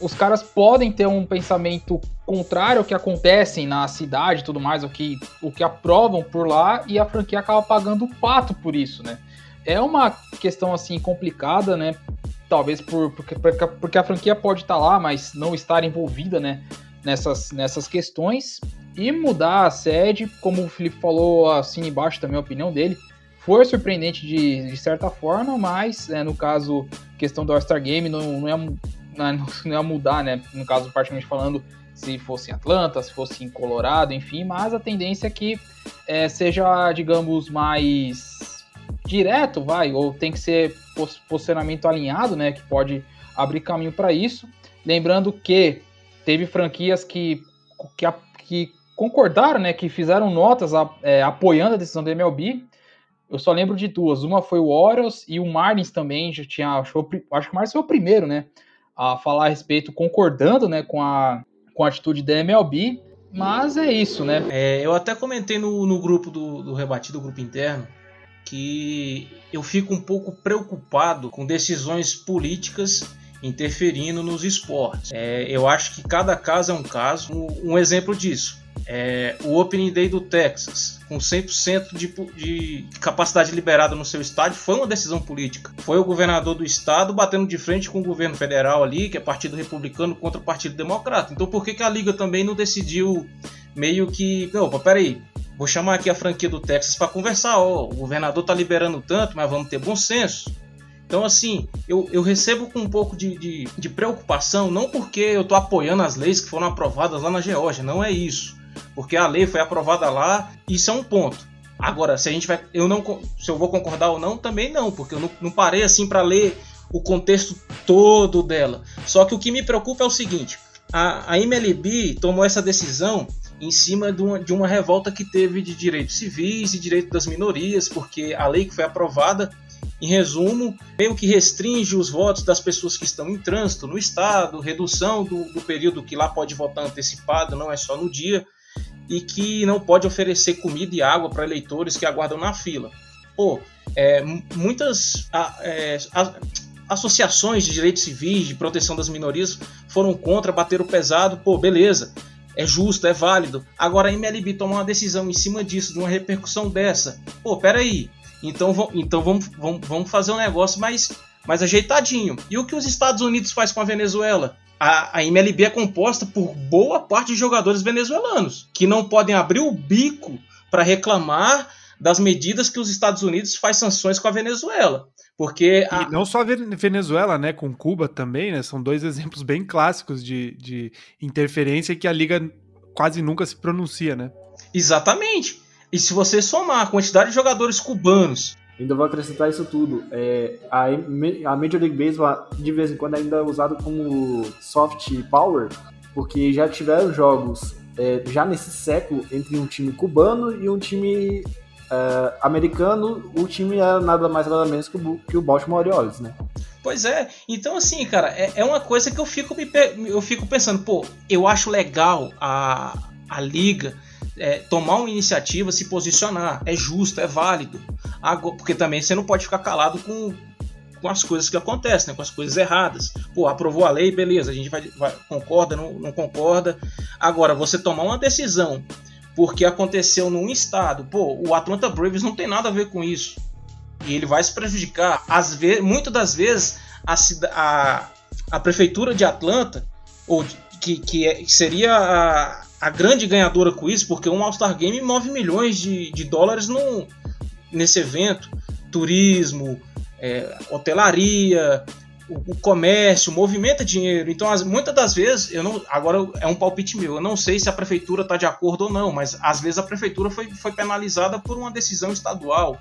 os caras podem ter um pensamento contrário ao que acontece na cidade e tudo mais, o que, o que aprovam por lá, e a franquia acaba pagando o pato por isso, né? É uma questão assim complicada, né? Talvez por, porque, porque a franquia pode estar lá, mas não estar envolvida, né? Nessas, nessas questões. E mudar a sede, como o Felipe falou assim embaixo também a opinião dele, foi surpreendente de, de certa forma, mas é, no caso, questão do All-Star Game não, não, ia, não, não ia mudar, né? No caso, particularmente falando, se fosse em Atlanta, se fosse em Colorado, enfim, mas a tendência é que é, seja, digamos, mais direto, vai, ou tem que ser posicionamento alinhado, né? Que pode abrir caminho para isso. Lembrando que teve franquias que, que, que concordaram, né? Que fizeram notas é, apoiando a decisão da MLB eu só lembro de duas. Uma foi o Orioles e o Marlins também já tinha. Acho, que o Marlins foi o primeiro, né? A falar a respeito, concordando né, com, a, com a atitude da MLB. Mas é isso, né? É, eu até comentei no, no grupo do, do Rebatido, grupo interno, que eu fico um pouco preocupado com decisões políticas interferindo nos esportes. É, eu acho que cada caso é um caso. Um, um exemplo disso é, o Opening Day do Texas, com 100% de, de capacidade liberada no seu estádio, foi uma decisão política. Foi o governador do estado batendo de frente com o governo federal ali, que é partido republicano contra o partido democrata. Então por que, que a liga também não decidiu meio que. Não, peraí, vou chamar aqui a franquia do Texas para conversar. O governador tá liberando tanto, mas vamos ter bom senso. Então, assim, eu, eu recebo com um pouco de, de, de preocupação, não porque eu estou apoiando as leis que foram aprovadas lá na Geórgia, não é isso porque a lei foi aprovada lá, isso é um ponto. Agora, se a gente vai, eu não, se eu vou concordar ou não, também não, porque eu não, não parei assim para ler o contexto todo dela. Só que o que me preocupa é o seguinte: a, a MLB tomou essa decisão em cima de uma, de uma revolta que teve de direitos civis e direitos das minorias, porque a lei que foi aprovada em resumo, meio que restringe os votos das pessoas que estão em trânsito no estado, redução do, do período que lá pode votar antecipado, não é só no dia, e que não pode oferecer comida e água para eleitores que aguardam na fila. Pô, é, muitas é, associações de direitos civis, de proteção das minorias, foram contra, bateram pesado, pô, beleza, é justo, é válido. Agora a MLB tomar uma decisão em cima disso, de uma repercussão dessa, pô, peraí, então, então vamos, vamos, vamos fazer um negócio mais, mais ajeitadinho. E o que os Estados Unidos faz com a Venezuela? A, a MLB é composta por boa parte de jogadores venezuelanos, que não podem abrir o bico para reclamar das medidas que os Estados Unidos faz sanções com a Venezuela. Porque a... E não só a Venezuela, né? Com Cuba também, né? São dois exemplos bem clássicos de, de interferência que a Liga quase nunca se pronuncia, né? Exatamente. E se você somar a quantidade de jogadores cubanos. Ainda vou acrescentar isso tudo. É, a, a Major League Baseball, de vez em quando, ainda é usado como soft power, porque já tiveram jogos é, já nesse século entre um time cubano e um time uh, americano, o time é nada mais nada menos que o, que o Baltimore Orioles, né? Pois é, então assim, cara, é, é uma coisa que eu fico, me, eu fico pensando, pô, eu acho legal a, a liga é, tomar uma iniciativa, se posicionar, é justo, é válido, Agora, porque também você não pode ficar calado com, com as coisas que acontecem, né, com as coisas erradas. Pô, aprovou a lei, beleza, a gente vai, vai concorda, não, não concorda. Agora, você tomar uma decisão porque aconteceu num estado. Pô, o Atlanta Braves não tem nada a ver com isso. E ele vai se prejudicar. Às vezes, muitas das vezes, a, a, a prefeitura de Atlanta, ou que, que, é, que seria a, a, grande ganhadora com isso, porque um All-Star Game move milhões de, de dólares no, nesse evento. Turismo, é, hotelaria, o, o, comércio movimenta dinheiro. Então, as, muitas das vezes, eu não, agora é um palpite meu, eu não sei se a prefeitura está de acordo ou não, mas às vezes a prefeitura foi, foi penalizada por uma decisão estadual.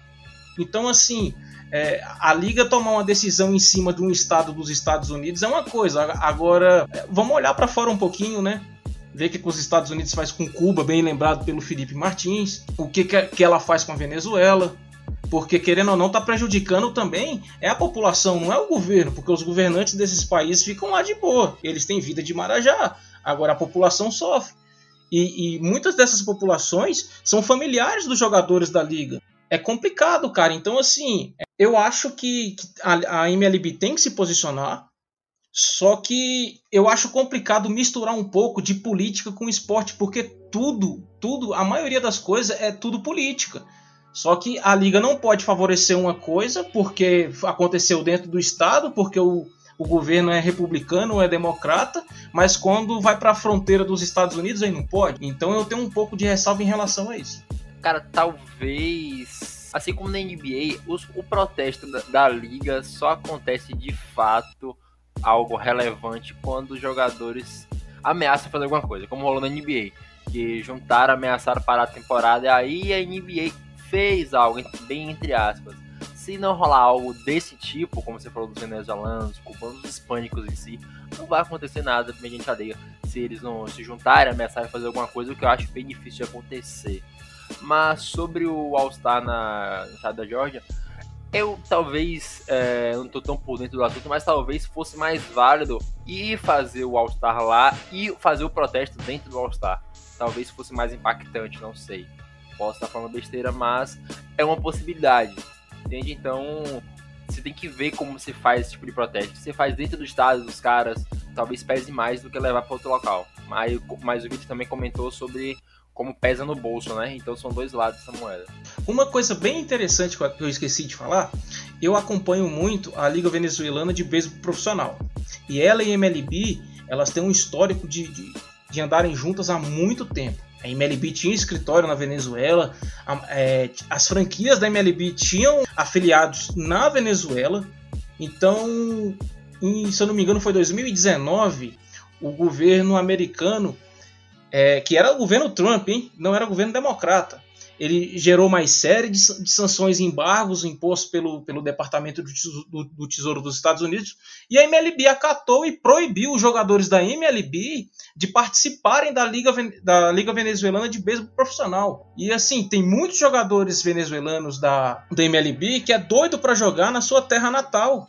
Então, assim, é, a liga tomar uma decisão em cima de um estado dos Estados Unidos é uma coisa. Agora, vamos olhar para fora um pouquinho, né? Ver o que, que os Estados Unidos faz com Cuba, bem lembrado pelo Felipe Martins, o que, que, que ela faz com a Venezuela, porque, querendo ou não, está prejudicando também é a população, não é o governo, porque os governantes desses países ficam lá de boa, eles têm vida de marajá. Agora a população sofre. E, e muitas dessas populações são familiares dos jogadores da liga. É complicado, cara. Então, assim, eu acho que, que a, a MLB tem que se posicionar. Só que eu acho complicado misturar um pouco de política com esporte, porque tudo, tudo, a maioria das coisas é tudo política. Só que a liga não pode favorecer uma coisa porque aconteceu dentro do estado, porque o, o governo é republicano, é democrata, mas quando vai para a fronteira dos Estados Unidos aí não pode. Então eu tenho um pouco de ressalva em relação a isso. Cara, talvez, assim como na NBA, os, o protesto da, da liga só acontece de fato algo relevante quando os jogadores ameaçam fazer alguma coisa, como rolou na NBA, que juntaram, ameaçaram parar a temporada, e aí a NBA fez algo, bem entre aspas. Se não rolar algo desse tipo, como você falou dos venezuelanos, cubanos, hispânicos em si, não vai acontecer nada mediante a lei. Se eles não se juntarem, ameaçarem fazer alguma coisa, o que eu acho bem difícil de acontecer. Mas sobre o All-Star na, no estado da Georgia, eu talvez, é, não estou tão por dentro do assunto, mas talvez fosse mais válido ir fazer o All-Star lá e fazer o protesto dentro do All-Star. Talvez fosse mais impactante, não sei posso estar falando besteira, mas é uma possibilidade, entende? Então, você tem que ver como você faz esse tipo de protesto. Você faz dentro do estado dos caras, talvez pese mais do que levar para outro local. Mas, mas o Vitor também comentou sobre como pesa no bolso, né? Então são dois lados dessa moeda. Uma coisa bem interessante que eu esqueci de falar, eu acompanho muito a Liga Venezuelana de Beisebol Profissional. E ela e a MLB, elas têm um histórico de, de, de andarem juntas há muito tempo. A MLB tinha escritório na Venezuela, a, é, as franquias da MLB tinham afiliados na Venezuela. Então, em, se eu não me engano, foi 2019, o governo americano é, que era o governo Trump, hein? não era o governo democrata. Ele gerou mais série de, de sanções e embargos impostos pelo, pelo Departamento do tesouro, do, do tesouro, dos Estados Unidos, e a MLB acatou e proibiu os jogadores da MLB de participarem da Liga, da Liga Venezuelana de Beisebol Profissional. E assim, tem muitos jogadores venezuelanos da, da MLB que é doido para jogar na sua terra natal,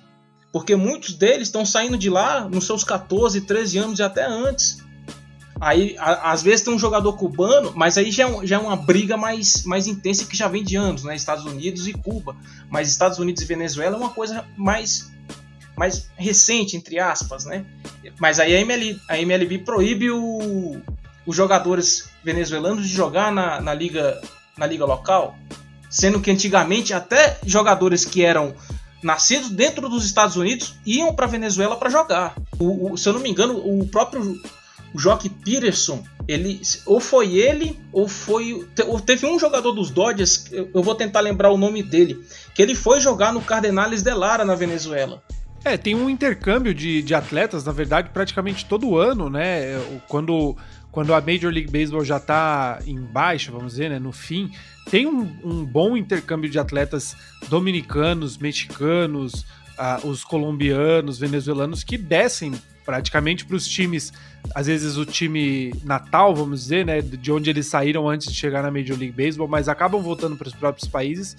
porque muitos deles estão saindo de lá nos seus 14, 13 anos e até antes Aí, a, às vezes, tem um jogador cubano, mas aí já é, já é uma briga mais, mais intensa que já vem de anos, né? Estados Unidos e Cuba. Mas Estados Unidos e Venezuela é uma coisa mais, mais recente, entre aspas, né? Mas aí a MLB, a MLB proíbe o, os jogadores venezuelanos de jogar na, na, liga, na liga local, sendo que antigamente até jogadores que eram nascidos dentro dos Estados Unidos iam para Venezuela para jogar. O, o, se eu não me engano, o próprio o Jock Peterson, ele ou foi ele ou foi ou teve um jogador dos Dodgers, eu vou tentar lembrar o nome dele, que ele foi jogar no Cardenales de Lara na Venezuela. É, tem um intercâmbio de, de atletas, na verdade, praticamente todo ano, né? Quando, quando a Major League Baseball já tá em baixa, vamos dizer, né? No fim, tem um, um bom intercâmbio de atletas dominicanos, mexicanos, uh, os colombianos, venezuelanos que descem praticamente para os times, às vezes o time natal, vamos dizer, né, de onde eles saíram antes de chegar na Major League Baseball, mas acabam voltando para os próprios países,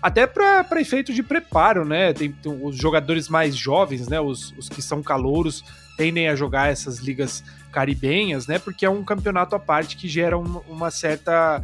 até para efeito de preparo, né? Tem, tem, os jogadores mais jovens, né, os, os que são calouros, tendem a jogar essas ligas caribenhas, né? Porque é um campeonato à parte que gera uma, uma certa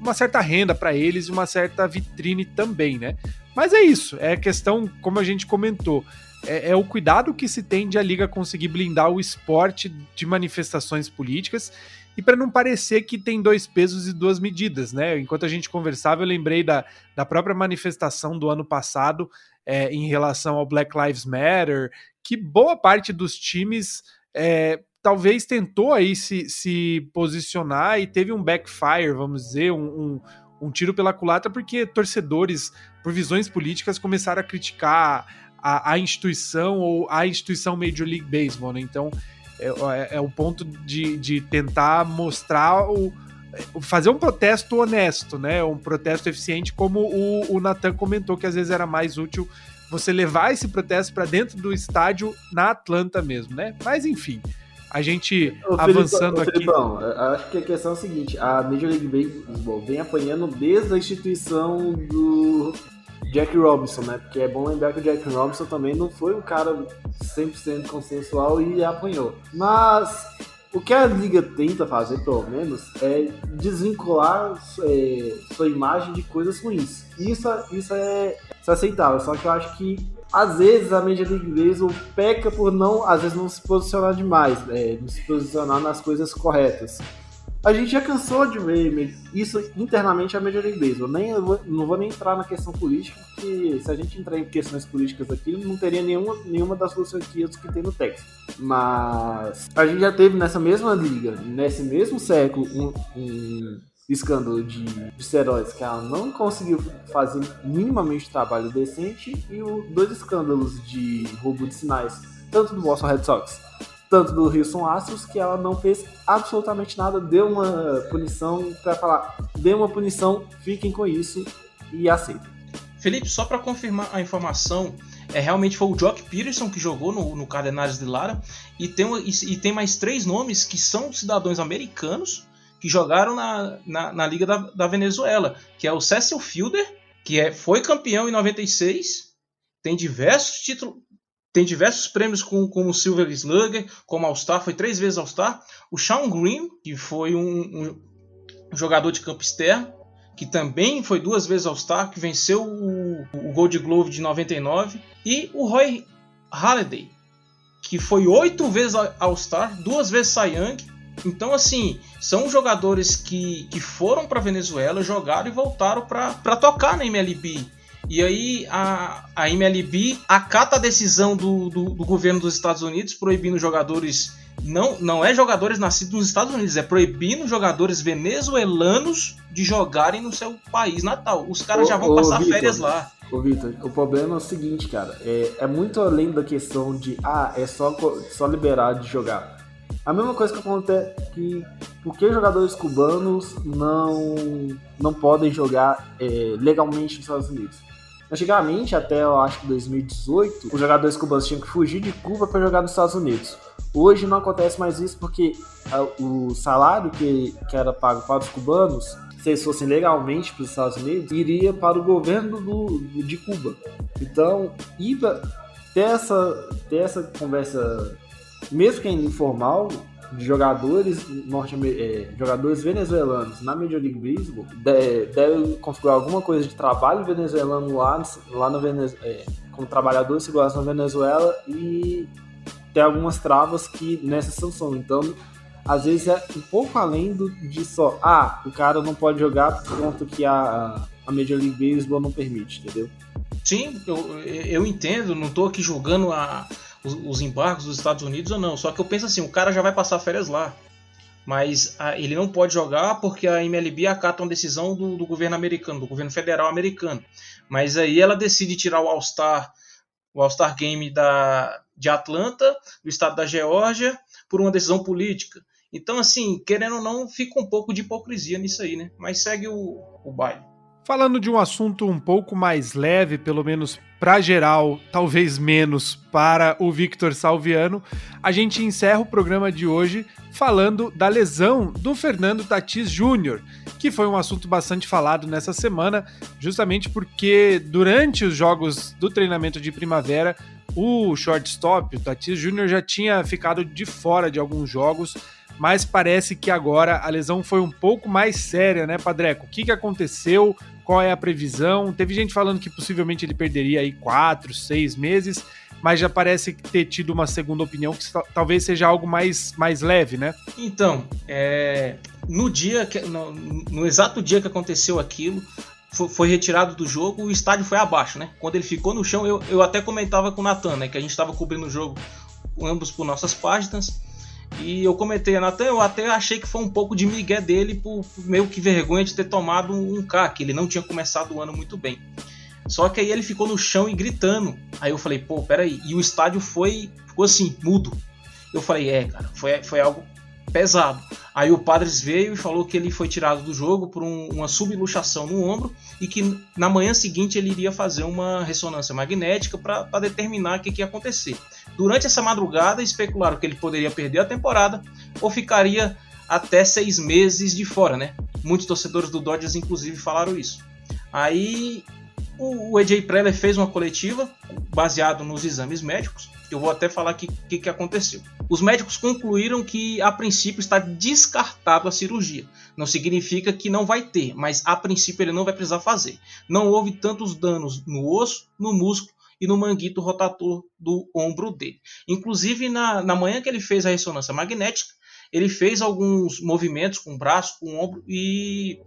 uma certa renda para eles e uma certa vitrine também, né? Mas é isso, é questão, como a gente comentou, é, é, o cuidado que se tem de a liga conseguir blindar o esporte de manifestações políticas e para não parecer que tem dois pesos e duas medidas, né? Enquanto a gente conversava, eu lembrei da, da própria manifestação do ano passado é, em relação ao Black Lives Matter, que boa parte dos times é, talvez tentou aí se, se posicionar e teve um backfire, vamos dizer, um, um, um tiro pela culatra, porque torcedores, por visões políticas, começaram a criticar a, a instituição ou a instituição Major League Baseball, né? Então é, é, é o ponto de, de tentar mostrar o fazer um protesto honesto, né? Um protesto eficiente, como o, o Nathan comentou que às vezes era mais útil você levar esse protesto para dentro do estádio na Atlanta mesmo, né? Mas enfim, a gente ô, avançando aqui. Felipão, acho que a questão é a seguinte: a Major League Baseball vem apanhando desde a instituição do Jack Robinson, né? Porque é bom lembrar que o Jack Robinson também não foi um cara 100% consensual e apanhou. Mas o que a liga tenta fazer, pelo menos, é desvincular é, sua imagem de coisas ruins. Isso, isso, é, isso é aceitável, só que eu acho que às vezes a Major League Baseball peca por não, às vezes não se posicionar demais, é, não se posicionar nas coisas corretas a gente já cansou de ver isso internamente a Major League Baseball. Nem, não vou nem entrar na questão política, porque se a gente entrar em questões políticas aqui, não teria nenhuma, nenhuma das soluções que tem no Texas. Mas a gente já teve nessa mesma liga, nesse mesmo século, um, um escândalo de, de esteroides que ela não conseguiu fazer minimamente trabalho decente e o, dois escândalos de roubo de sinais, tanto do Boston Red Sox tanto do Houston Astros, que ela não fez absolutamente nada, deu uma punição para falar, deu uma punição, fiquem com isso e aceitem. Felipe, só para confirmar a informação, é realmente foi o Jock Peterson que jogou no, no Cardenais de Lara e tem, e, e, tem mais três nomes que são cidadãos americanos que jogaram na, na, na Liga da, da, Venezuela, que é o Cecil Fielder, que é, foi campeão em 96, tem diversos títulos, tem diversos prêmios como, como Silver Slugger, como All-Star, foi três vezes All-Star. O Sean Green, que foi um, um jogador de campo externo, que também foi duas vezes All-Star, que venceu o, o Gold Glove de 99. E o Roy Halladay, que foi oito vezes All-Star, duas vezes Cy Young. Então, assim, são jogadores que, que foram para Venezuela, jogaram e voltaram para tocar na MLB. E aí a, a MLB acata a decisão do, do, do governo dos Estados Unidos proibindo jogadores não, não é jogadores nascidos nos Estados Unidos, é proibindo jogadores venezuelanos de jogarem no seu país natal. Os caras já vão ô, passar Victor, férias lá. Ô, Vitor, o problema é o seguinte, cara, é, é muito além da questão de, ah, é só, só liberar de jogar. A mesma coisa que acontece que por que jogadores cubanos não, não podem jogar é, legalmente nos Estados Unidos? Antigamente, até eu acho que 2018, os jogadores cubanos tinham que fugir de Cuba para jogar nos Estados Unidos. Hoje não acontece mais isso porque o salário que, que era pago para os cubanos, se eles fossem legalmente para os Estados Unidos, iria para o governo do, de Cuba. Então, pra, ter, essa, ter essa conversa, mesmo que ainda informal, de jogadores norte é, jogadores venezuelanos na Major League Baseball deve, deve configurar alguma coisa de trabalho venezuelano lá, lá na Venezuela, é, como trabalhador segurança na Venezuela e tem algumas travas que nessa sanção. Então, às vezes é um pouco além do, de só, ah, o cara não pode jogar por conta que a, a Major League Baseball não permite, entendeu? Sim, eu, eu entendo, não estou aqui julgando a, os, os, embargos dos Estados Unidos ou não, só que eu penso assim, o cara já vai passar férias lá, mas a, ele não pode jogar porque a MLB acata uma decisão do, do governo americano, do governo federal americano, mas aí ela decide tirar o All-Star o All-Star Game da, de Atlanta, do estado da Geórgia, por uma decisão política. Então, assim, querendo ou não, fica um pouco de hipocrisia nisso aí, né? Mas segue o, o baile. Falando de um assunto um pouco mais leve, pelo menos para geral, talvez menos para o Victor Salviano, a gente encerra o programa de hoje falando da lesão do Fernando Tatis Júnior, que foi um assunto bastante falado nessa semana, justamente porque durante os jogos do treinamento de primavera, o shortstop, o Tatis Júnior, já tinha ficado de fora de alguns jogos, mas parece que agora a lesão foi um pouco mais séria, né, Padreco? O que, que aconteceu? Qual é a previsão? Teve gente falando que possivelmente ele perderia aí quatro, seis meses, mas já parece ter tido uma segunda opinião que talvez seja algo mais, mais leve, né? Então, é, no dia que, no, no exato dia que aconteceu aquilo, foi retirado do jogo, o estádio foi abaixo, né? Quando ele ficou no chão, eu, eu até comentava com o Natan, né? Que a gente estava cobrindo o jogo ambos por nossas páginas. E eu comentei, Natan, eu até achei que foi um pouco de migué dele, por, por meio que vergonha de ter tomado um K, que ele não tinha começado o ano muito bem. Só que aí ele ficou no chão e gritando. Aí eu falei, pô, peraí. E o estádio foi, ficou assim, mudo. Eu falei, é, cara, foi, foi algo pesado. Aí o Padres veio e falou que ele foi tirado do jogo por um, uma subluxação no ombro e que na manhã seguinte ele iria fazer uma ressonância magnética para determinar o que, que ia acontecer. Durante essa madrugada, especularam que ele poderia perder a temporada ou ficaria até seis meses de fora, né? Muitos torcedores do Dodgers, inclusive, falaram isso. Aí o, AJ Preller fez uma coletiva baseado nos exames médicos. Eu vou até falar o que, que, que aconteceu. Os médicos concluíram que a princípio está descartado a cirurgia. Não significa que não vai ter, mas a princípio ele não vai precisar fazer. Não houve tantos danos no osso, no músculo e no manguito rotator do ombro dele. Inclusive, na, na manhã que ele fez a ressonância magnética, ele fez alguns movimentos com o braço, com o ombro e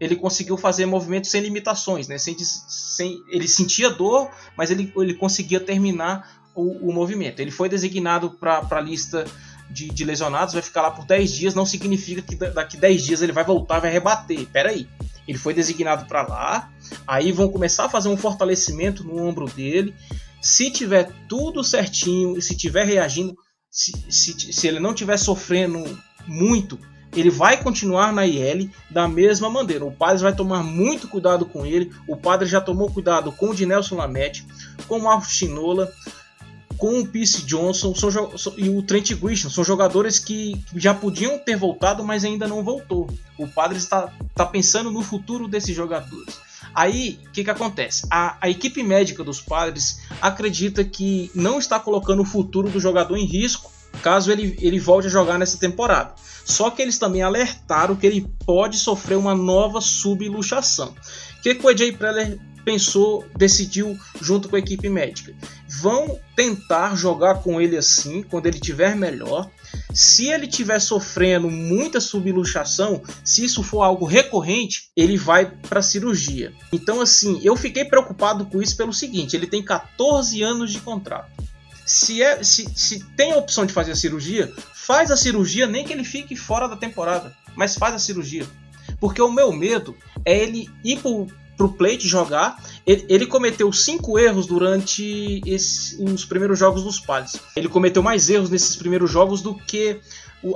ele conseguiu fazer movimentos sem limitações, né? Sem, sem, ele sentia dor, mas ele, ele conseguia terminar o, o movimento. Ele foi designado para a lista de, de, lesionados, vai ficar lá por 10 dias, não significa que daqui 10 dias ele vai voltar vai rebater. Pera aí. Ele foi designado para lá, aí vão começar a fazer um fortalecimento no ombro dele. Se tiver tudo certinho e se tiver reagindo, se, se, se ele não tiver sofrendo muito, ele vai continuar na IL da mesma maneira. O padre vai tomar muito cuidado com ele. O padre já tomou cuidado com o Dinelson Lamette, com o Marcos Chinola, com o Pierce Johnson são, e o Trent Grisham. São jogadores que já podiam ter voltado, mas ainda não voltou. O padre está, está pensando no futuro desses jogadores. Aí, o que, que acontece? A, a, equipe médica dos padres acredita que não está colocando o futuro do jogador em risco caso ele, ele volte a jogar nessa temporada. Só que eles também alertaram que ele pode sofrer uma nova subluxação. O que, que o AJ Preller pensou, decidiu junto com a equipe médica? Vão tentar jogar com ele assim, quando ele tiver melhor. Se ele estiver sofrendo muita subluxação, se isso for algo recorrente, ele vai para cirurgia. Então, assim, eu fiquei preocupado com isso pelo seguinte: ele tem 14 anos de contrato. Se, é, se, se tem a opção de fazer a cirurgia, faz a cirurgia, nem que ele fique fora da temporada, mas faz a cirurgia. Porque o meu medo é ele ir pro plate jogar. Ele, ele cometeu cinco erros durante esse, os primeiros jogos dos Padres. Ele cometeu mais erros nesses primeiros jogos do que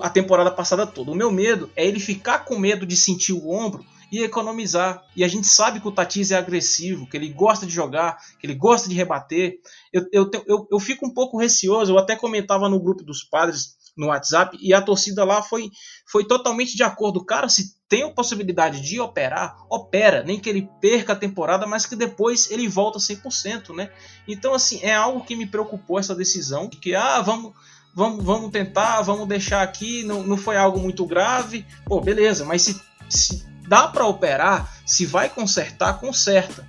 a temporada passada toda. O meu medo é ele ficar com medo de sentir o ombro e economizar. E a gente sabe que o Tatis é agressivo, que ele gosta de jogar, que ele gosta de rebater. Eu, eu, eu, eu fico um pouco receoso, eu até comentava no grupo dos padres no WhatsApp e a torcida lá foi, foi totalmente de acordo. Cara, se tem a possibilidade de operar, opera, nem que ele perca a temporada, mas que depois ele volta 100%, né? Então, assim, é algo que me preocupou essa decisão, de que, ah, vamos, vamos, vamos tentar, vamos deixar aqui, não, não foi algo muito grave, pô, beleza, mas se, se dá para operar, se vai consertar, conserta.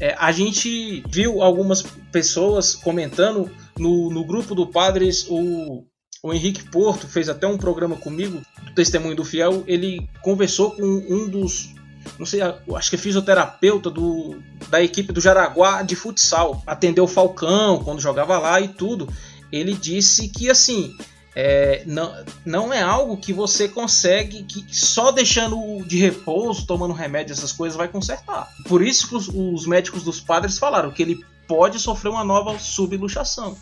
É, a gente viu algumas pessoas comentando no, no grupo do Padres, o, o Henrique Porto fez até um programa comigo, do Testemunho do Fiel, ele conversou com um dos, não sei, acho que é fisioterapeuta do, da equipe do Jaraguá de futsal, atendeu o Falcão quando jogava lá e tudo. Ele disse que assim, é, não, não é algo que você consegue que só deixando de repouso, tomando remédio, essas coisas vai consertar. Por isso que os, os médicos dos padres falaram que ele pode sofrer uma nova subluxação.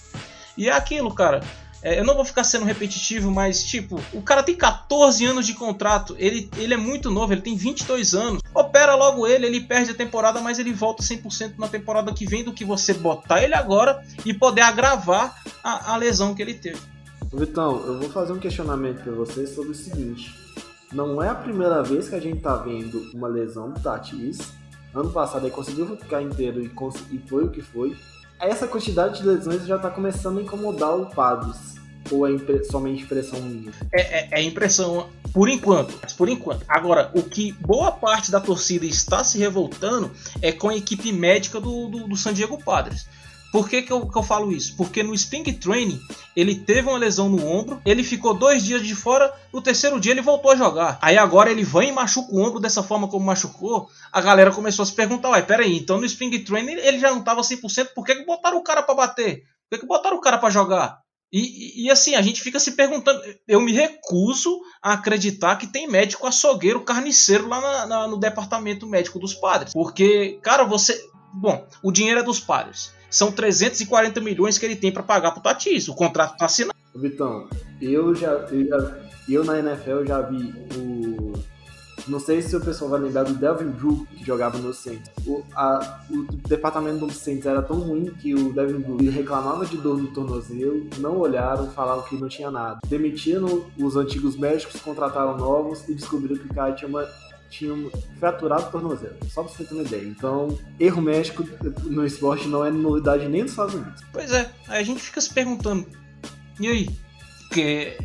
E é aquilo, cara. É, eu não vou ficar sendo repetitivo, mas tipo, o cara tem 14 anos de contrato, ele, ele é muito novo, ele tem 22 anos. Opera logo ele, ele perde a temporada, mas ele volta 100% na temporada que vem do que você botar ele agora e poder agravar a, a lesão que ele teve. Vitão, eu vou fazer um questionamento para você sobre o seguinte. Não é a primeira vez que a gente tá vendo uma lesão do Tatis. Ano passado ele conseguiu ficar inteiro e, e foi o que foi. Essa quantidade de lesões já tá começando a incomodar o Padres. Ou é impre somente impressão minha? É, é, é, impressão por enquanto. Por enquanto. Agora, o que boa parte da torcida está se revoltando é com a equipe médica do, do, do San Diego Padres. Por que, que, eu, que eu falo isso? Porque no Spring Training ele teve uma lesão no ombro, ele ficou dois dias de fora, no terceiro dia ele voltou a jogar. Aí agora ele vem e machuca o ombro dessa forma como machucou. A galera começou a se perguntar: ué, peraí, então no Spring Training ele já não estava 100%, por que, que botaram o cara para bater? Por que, que botaram o cara para jogar? E, e, assim, a gente fica se perguntando. Eu me recuso a acreditar que tem médico açougueiro, carniceiro lá na, na, no departamento médico dos padres. Porque, cara, você. Bom, o dinheiro é dos padres são 340 milhões que ele tem para pagar pro Tatis. O contrato tá assinado. Vitão, eu já, eu já. Eu na NFL já vi o. Não sei se o pessoal vai lembrar do Devin Drew, que jogava no Saints. O, a, o departamento do Saints era tão ruim que o Devin Drew reclamava de dor no tornozelo, não olharam, falaram que não tinha nada. Demitiram os antigos médicos, contrataram novos e descobriram que o cara tinha uma fraturado o tornozelo. Só pra você ter uma ideia. Então, erro médico no esporte não é novidade nem nos Estados Unidos. Pois é, a gente fica se perguntando, e aí? Porque,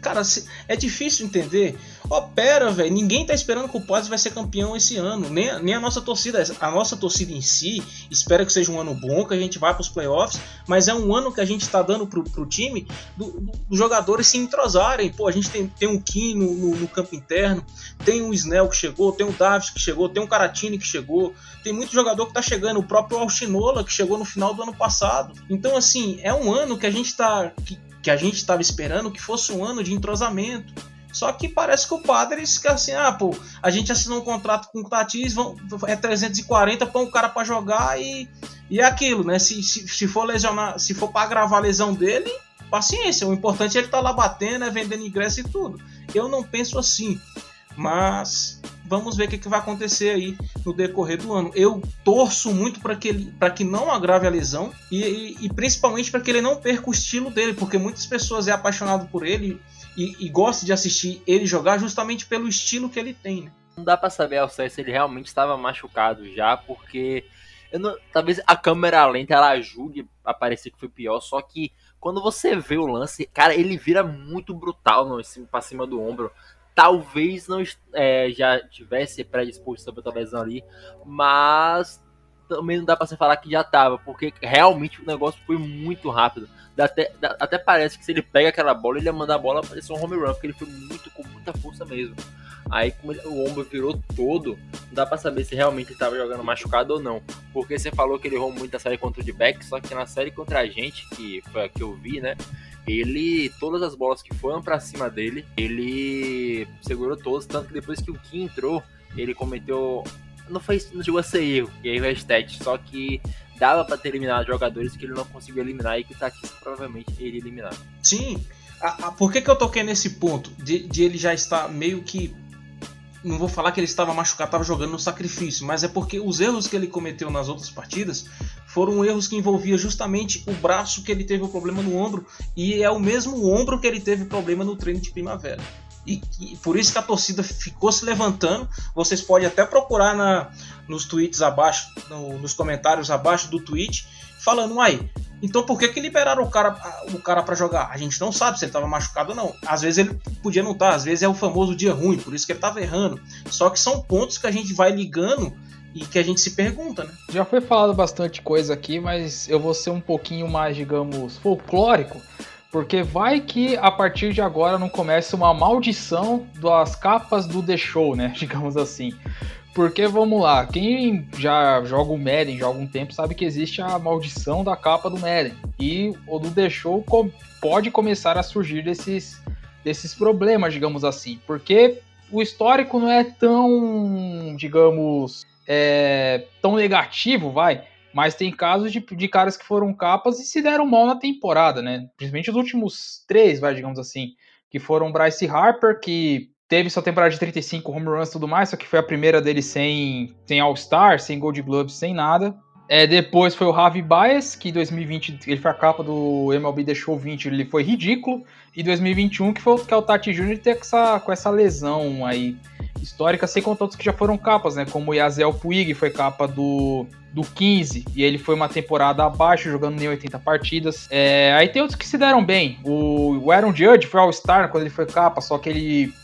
cara, é difícil entender opera, velho. Ninguém tá esperando que o Padres vai ser campeão esse ano. Nem, nem a nossa torcida. A nossa torcida em si espera que seja um ano bom, que a gente vá para os playoffs. Mas é um ano que a gente está dando pro, pro time dos do, do jogadores se entrosarem. Pô, a gente tem, tem um Kim no, no, no, campo interno, tem o Snell que chegou, tem o Davis que chegou, tem o Caratini que chegou. Tem muito jogador que tá chegando. O próprio Alchinola que chegou no final do ano passado. Então, assim, é um ano que a gente tá. Que, que a gente estava esperando que fosse um ano de entrosamento só que parece que o padre fica assim, ah, pô, a gente assinou um contrato com o Tatis, vão, é 340, põe o cara para jogar e, e é aquilo, né? Se, se, se for lesionar, se for para gravar a lesão dele, paciência. O importante é ele estar tá lá batendo, é vendendo ingresso e tudo. Eu não penso assim, mas vamos ver o que, que vai acontecer aí no decorrer do ano. Eu torço muito para que ele, que não agrave a lesão e, e, e principalmente para que ele não perca o estilo dele, porque muitas pessoas é apaixonado por ele e, e gosta de assistir ele jogar justamente pelo estilo que ele tem. Né? Não dá para saber ao certo se ele realmente estava machucado já, porque não, talvez a câmera lenta ela ajude a parecer que foi pior, só que quando você vê o lance, cara, ele vira muito brutal no, pra cima do ombro. Talvez não é, já tivesse predisposição pra lesão ali, mas também não dá pra você falar que já tava, porque realmente o negócio foi muito rápido. Dá até, dá, até parece que se ele pega aquela bola, ele ia mandar a bola parecer um home run, porque ele foi muito com muita força mesmo. Aí como ele, o ombro virou todo, não dá pra saber se realmente ele jogando machucado ou não. Porque você falou que ele errou muito a série contra o D-Back, só que na série contra a gente, que foi a que eu vi, né? Ele, todas as bolas que foram para cima dele, ele segurou todas, tanto que depois que o Kim entrou, ele cometeu não foi não chegou a ser erro, e aí o stat, só que dava pra ter eliminado jogadores que ele não conseguiu eliminar e que o Tatis provavelmente iria eliminar. Sim. A, a, por que, que eu toquei nesse ponto? De, de ele já estar meio que. Não vou falar que ele estava machucado, estava jogando no sacrifício, mas é porque os erros que ele cometeu nas outras partidas foram erros que envolvia justamente o braço que ele teve o problema no ombro e é o mesmo ombro que ele teve problema no treino de primavera. E, por isso que a torcida ficou se levantando. Vocês podem até procurar na, nos tweets abaixo, no, nos comentários abaixo do tweet, falando, uai, então por que, que liberaram o cara o cara para jogar? A gente não sabe se ele estava machucado ou não. Às vezes ele podia não estar, tá, às vezes é o famoso dia ruim, por isso que ele estava errando. Só que são pontos que a gente vai ligando e que a gente se pergunta, né? Já foi falado bastante coisa aqui, mas eu vou ser um pouquinho mais, digamos, folclórico. Porque vai que a partir de agora não comece uma maldição das capas do The Show, né? Digamos assim. Porque vamos lá, quem já joga o Madden já há algum tempo sabe que existe a maldição da capa do Madden. E o do The Show pode começar a surgir desses, desses problemas, digamos assim. Porque o histórico não é tão, digamos, é, tão negativo, vai. Mas tem casos de, de caras que foram capas e se deram mal na temporada, né? Principalmente os últimos três, vai, digamos assim. Que foram Bryce Harper, que teve sua temporada de 35 home runs e tudo mais, só que foi a primeira dele sem, sem All-Star, sem Gold Gloves, sem nada. É, depois foi o Javi Baez, que em 2020 ele foi a capa do MLB Show 20, ele foi ridículo. E 2021 que foi que é o Tati Jr. com essa, com essa lesão aí histórica, sem contar outros que já foram capas, né? Como Yazel Puig foi capa do, do 15, e ele foi uma temporada abaixo, jogando nem 80 partidas. É, aí tem outros que se deram bem. O, o Aaron Judge foi All-Star quando ele foi capa, só que ele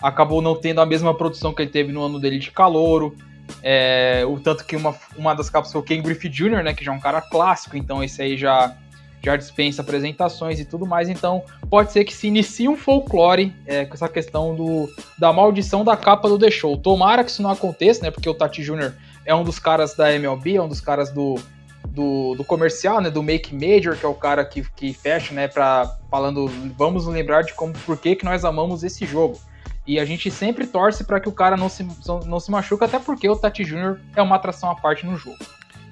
acabou não tendo a mesma produção que ele teve no ano dele de calouro. É, o tanto que uma, uma das capas foi o Ken Griffey Jr., né? Que já é um cara clássico, então esse aí já já dispensa apresentações e tudo mais, então pode ser que se inicie um folclore é, com essa questão do, da maldição da capa do The Show. Tomara que isso não aconteça, né? Porque o Tati Jr. é um dos caras da MLB, é um dos caras do, do, do, comercial, né? Do Make Major, que é o cara que, que fecha, né? Pra, falando, vamos lembrar de como, por que, que nós amamos esse jogo. E a gente sempre torce para que o cara não se, não se machuque, até porque o Tati Jr. é uma atração à parte no jogo.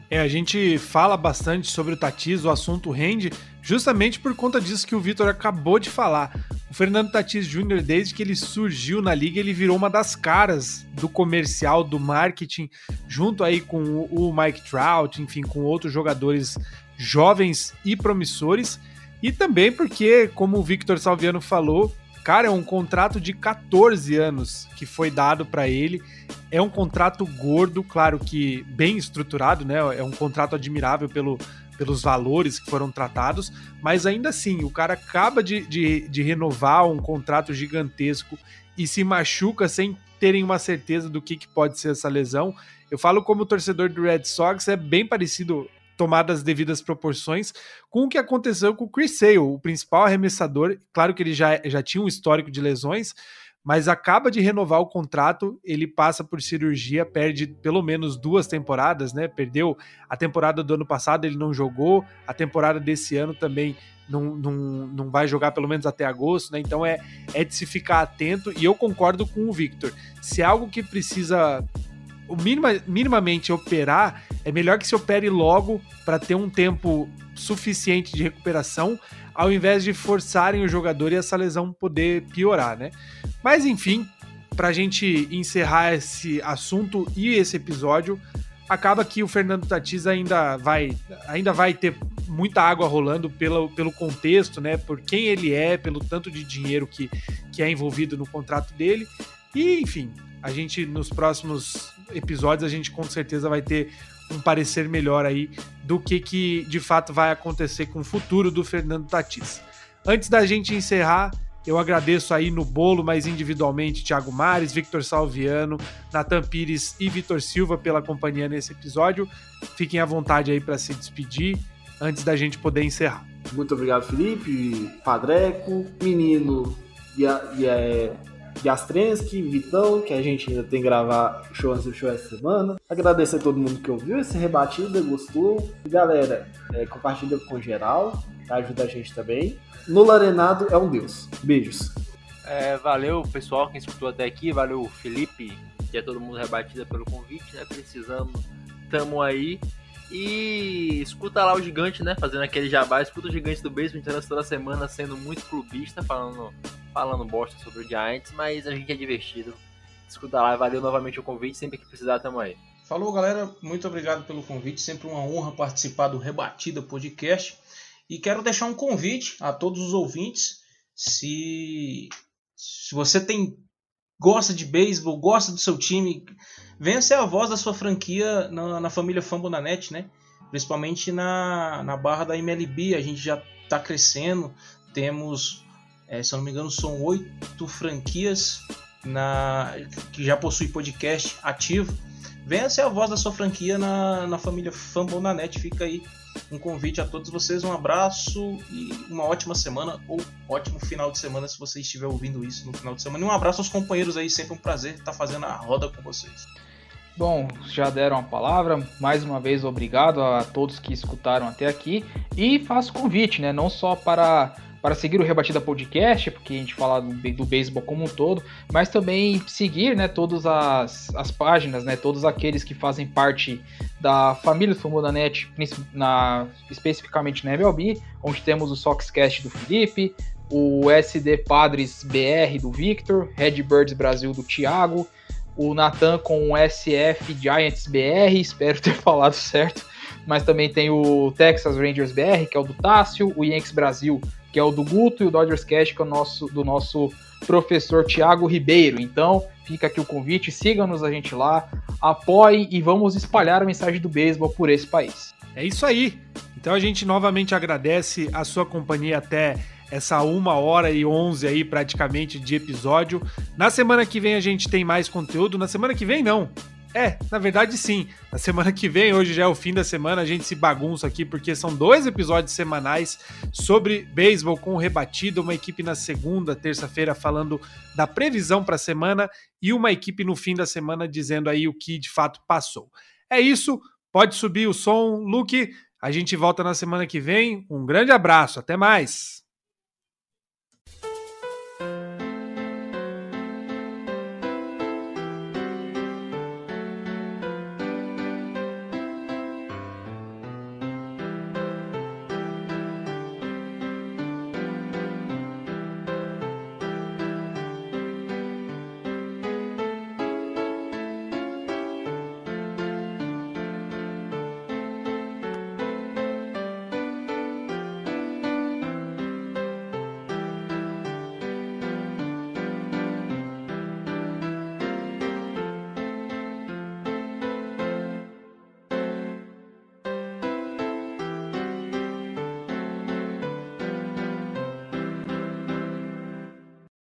É, a gente fala bastante sobre o Tatis, o assunto rende, justamente por conta disso que o Vitor acabou de falar. O Fernando Tatis Jr., desde que ele surgiu na liga, ele virou uma das caras do comercial, do marketing, junto aí com o Mike Trout, enfim, com outros jogadores jovens e promissores. E também porque, como o Victor Salviano falou, Cara, é um contrato de 14 anos que foi dado para ele. É um contrato gordo, claro que bem estruturado, né? É um contrato admirável pelo, pelos valores que foram tratados, mas ainda assim, o cara acaba de, de, de renovar um contrato gigantesco e se machuca sem terem uma certeza do que, que pode ser essa lesão. Eu falo como torcedor do Red Sox, é bem parecido tomadas as devidas proporções com o que aconteceu com o Chris Sale, o principal arremessador. Claro que ele já, já tinha um histórico de lesões, mas acaba de renovar o contrato, ele passa por cirurgia, perde pelo menos duas temporadas, né? Perdeu a temporada do ano passado, ele não jogou, a temporada desse ano também não, não, não vai jogar pelo menos até agosto, né? Então é, é de se ficar atento, e eu concordo com o Victor. Se é algo que precisa o minima, minimamente operar, é melhor que se opere logo para ter um tempo suficiente de recuperação, ao invés de forçarem o jogador e essa lesão poder piorar, né? Mas enfim, para a gente encerrar esse assunto e esse episódio, acaba que o Fernando Tatis ainda vai, ainda vai ter muita água rolando pelo, pelo contexto, né? Por quem ele é, pelo tanto de dinheiro que, que é envolvido no contrato dele. E, enfim, a gente nos próximos episódios a gente com certeza vai ter um parecer melhor aí do que, que de fato vai acontecer com o futuro do Fernando Tatis. Antes da gente encerrar, eu agradeço aí no bolo, mas individualmente, Thiago Mares, Victor Salviano, Natan Pires e Vitor Silva pela companhia nesse episódio. Fiquem à vontade aí para se despedir antes da gente poder encerrar. Muito obrigado, Felipe, Padreco, menino e, a, e a Jastrensky, Vitão, que a gente ainda tem que gravar show antes do show essa semana. Agradecer a todo mundo que ouviu esse rebatido, gostou. E galera, é, compartilha com geral, tá? ajuda a gente também. No Larenado é um Deus. Beijos. É, valeu pessoal quem escutou até aqui, valeu Felipe que é todo mundo rebatida pelo convite, né? Precisamos, tamo aí. E escuta lá o gigante, né? Fazendo aquele jabá, escuta o gigante do Basement toda semana, sendo muito clubista, falando, falando bosta sobre o Giants, mas a gente é divertido. Escuta lá, valeu novamente o convite, sempre que precisar, tamo aí. Falou, galera. Muito obrigado pelo convite. Sempre uma honra participar do Rebatida Podcast. E quero deixar um convite a todos os ouvintes. Se, se você tem gosta de beisebol, gosta do seu time, venha ser a voz da sua franquia na, na família Fambonanet, né? Principalmente na, na barra da MLB. A gente já está crescendo. Temos, é, se eu não me engano, são oito franquias na, que já possui podcast ativo. Venha ser a voz da sua franquia na, na família Fumble na Net. Fica aí um convite a todos vocês. Um abraço e uma ótima semana ou ótimo final de semana se você estiver ouvindo isso no final de semana. E um abraço aos companheiros aí. Sempre um prazer estar fazendo a roda com vocês. Bom, já deram a palavra. Mais uma vez, obrigado a todos que escutaram até aqui. E faço convite, né? Não só para para seguir o Rebatida Podcast, porque a gente fala do, do beisebol como um todo, mas também seguir né, todas as, as páginas, né, todos aqueles que fazem parte da família do da Net, na, especificamente na MLB, onde temos o Soxcast do Felipe, o SD Padres BR do Victor, Redbirds Brasil do Thiago, o Natan com o SF Giants BR, espero ter falado certo, mas também tem o Texas Rangers BR, que é o do Tássio, o Yankees Brasil, que é o do Guto, e o Dodgers Cash, que é o nosso, do nosso professor Tiago Ribeiro. Então, fica aqui o convite, sigam-nos a gente lá, apoiem e vamos espalhar a mensagem do beisebol por esse país. É isso aí. Então a gente novamente agradece a sua companhia até essa uma hora e onze aí praticamente de episódio. Na semana que vem a gente tem mais conteúdo. Na semana que vem não. É, na verdade sim. Na semana que vem, hoje já é o fim da semana, a gente se bagunça aqui porque são dois episódios semanais sobre beisebol com o rebatido, uma equipe na segunda, terça-feira falando da previsão para a semana e uma equipe no fim da semana dizendo aí o que de fato passou. É isso, pode subir o som, Luke. A gente volta na semana que vem. Um grande abraço, até mais.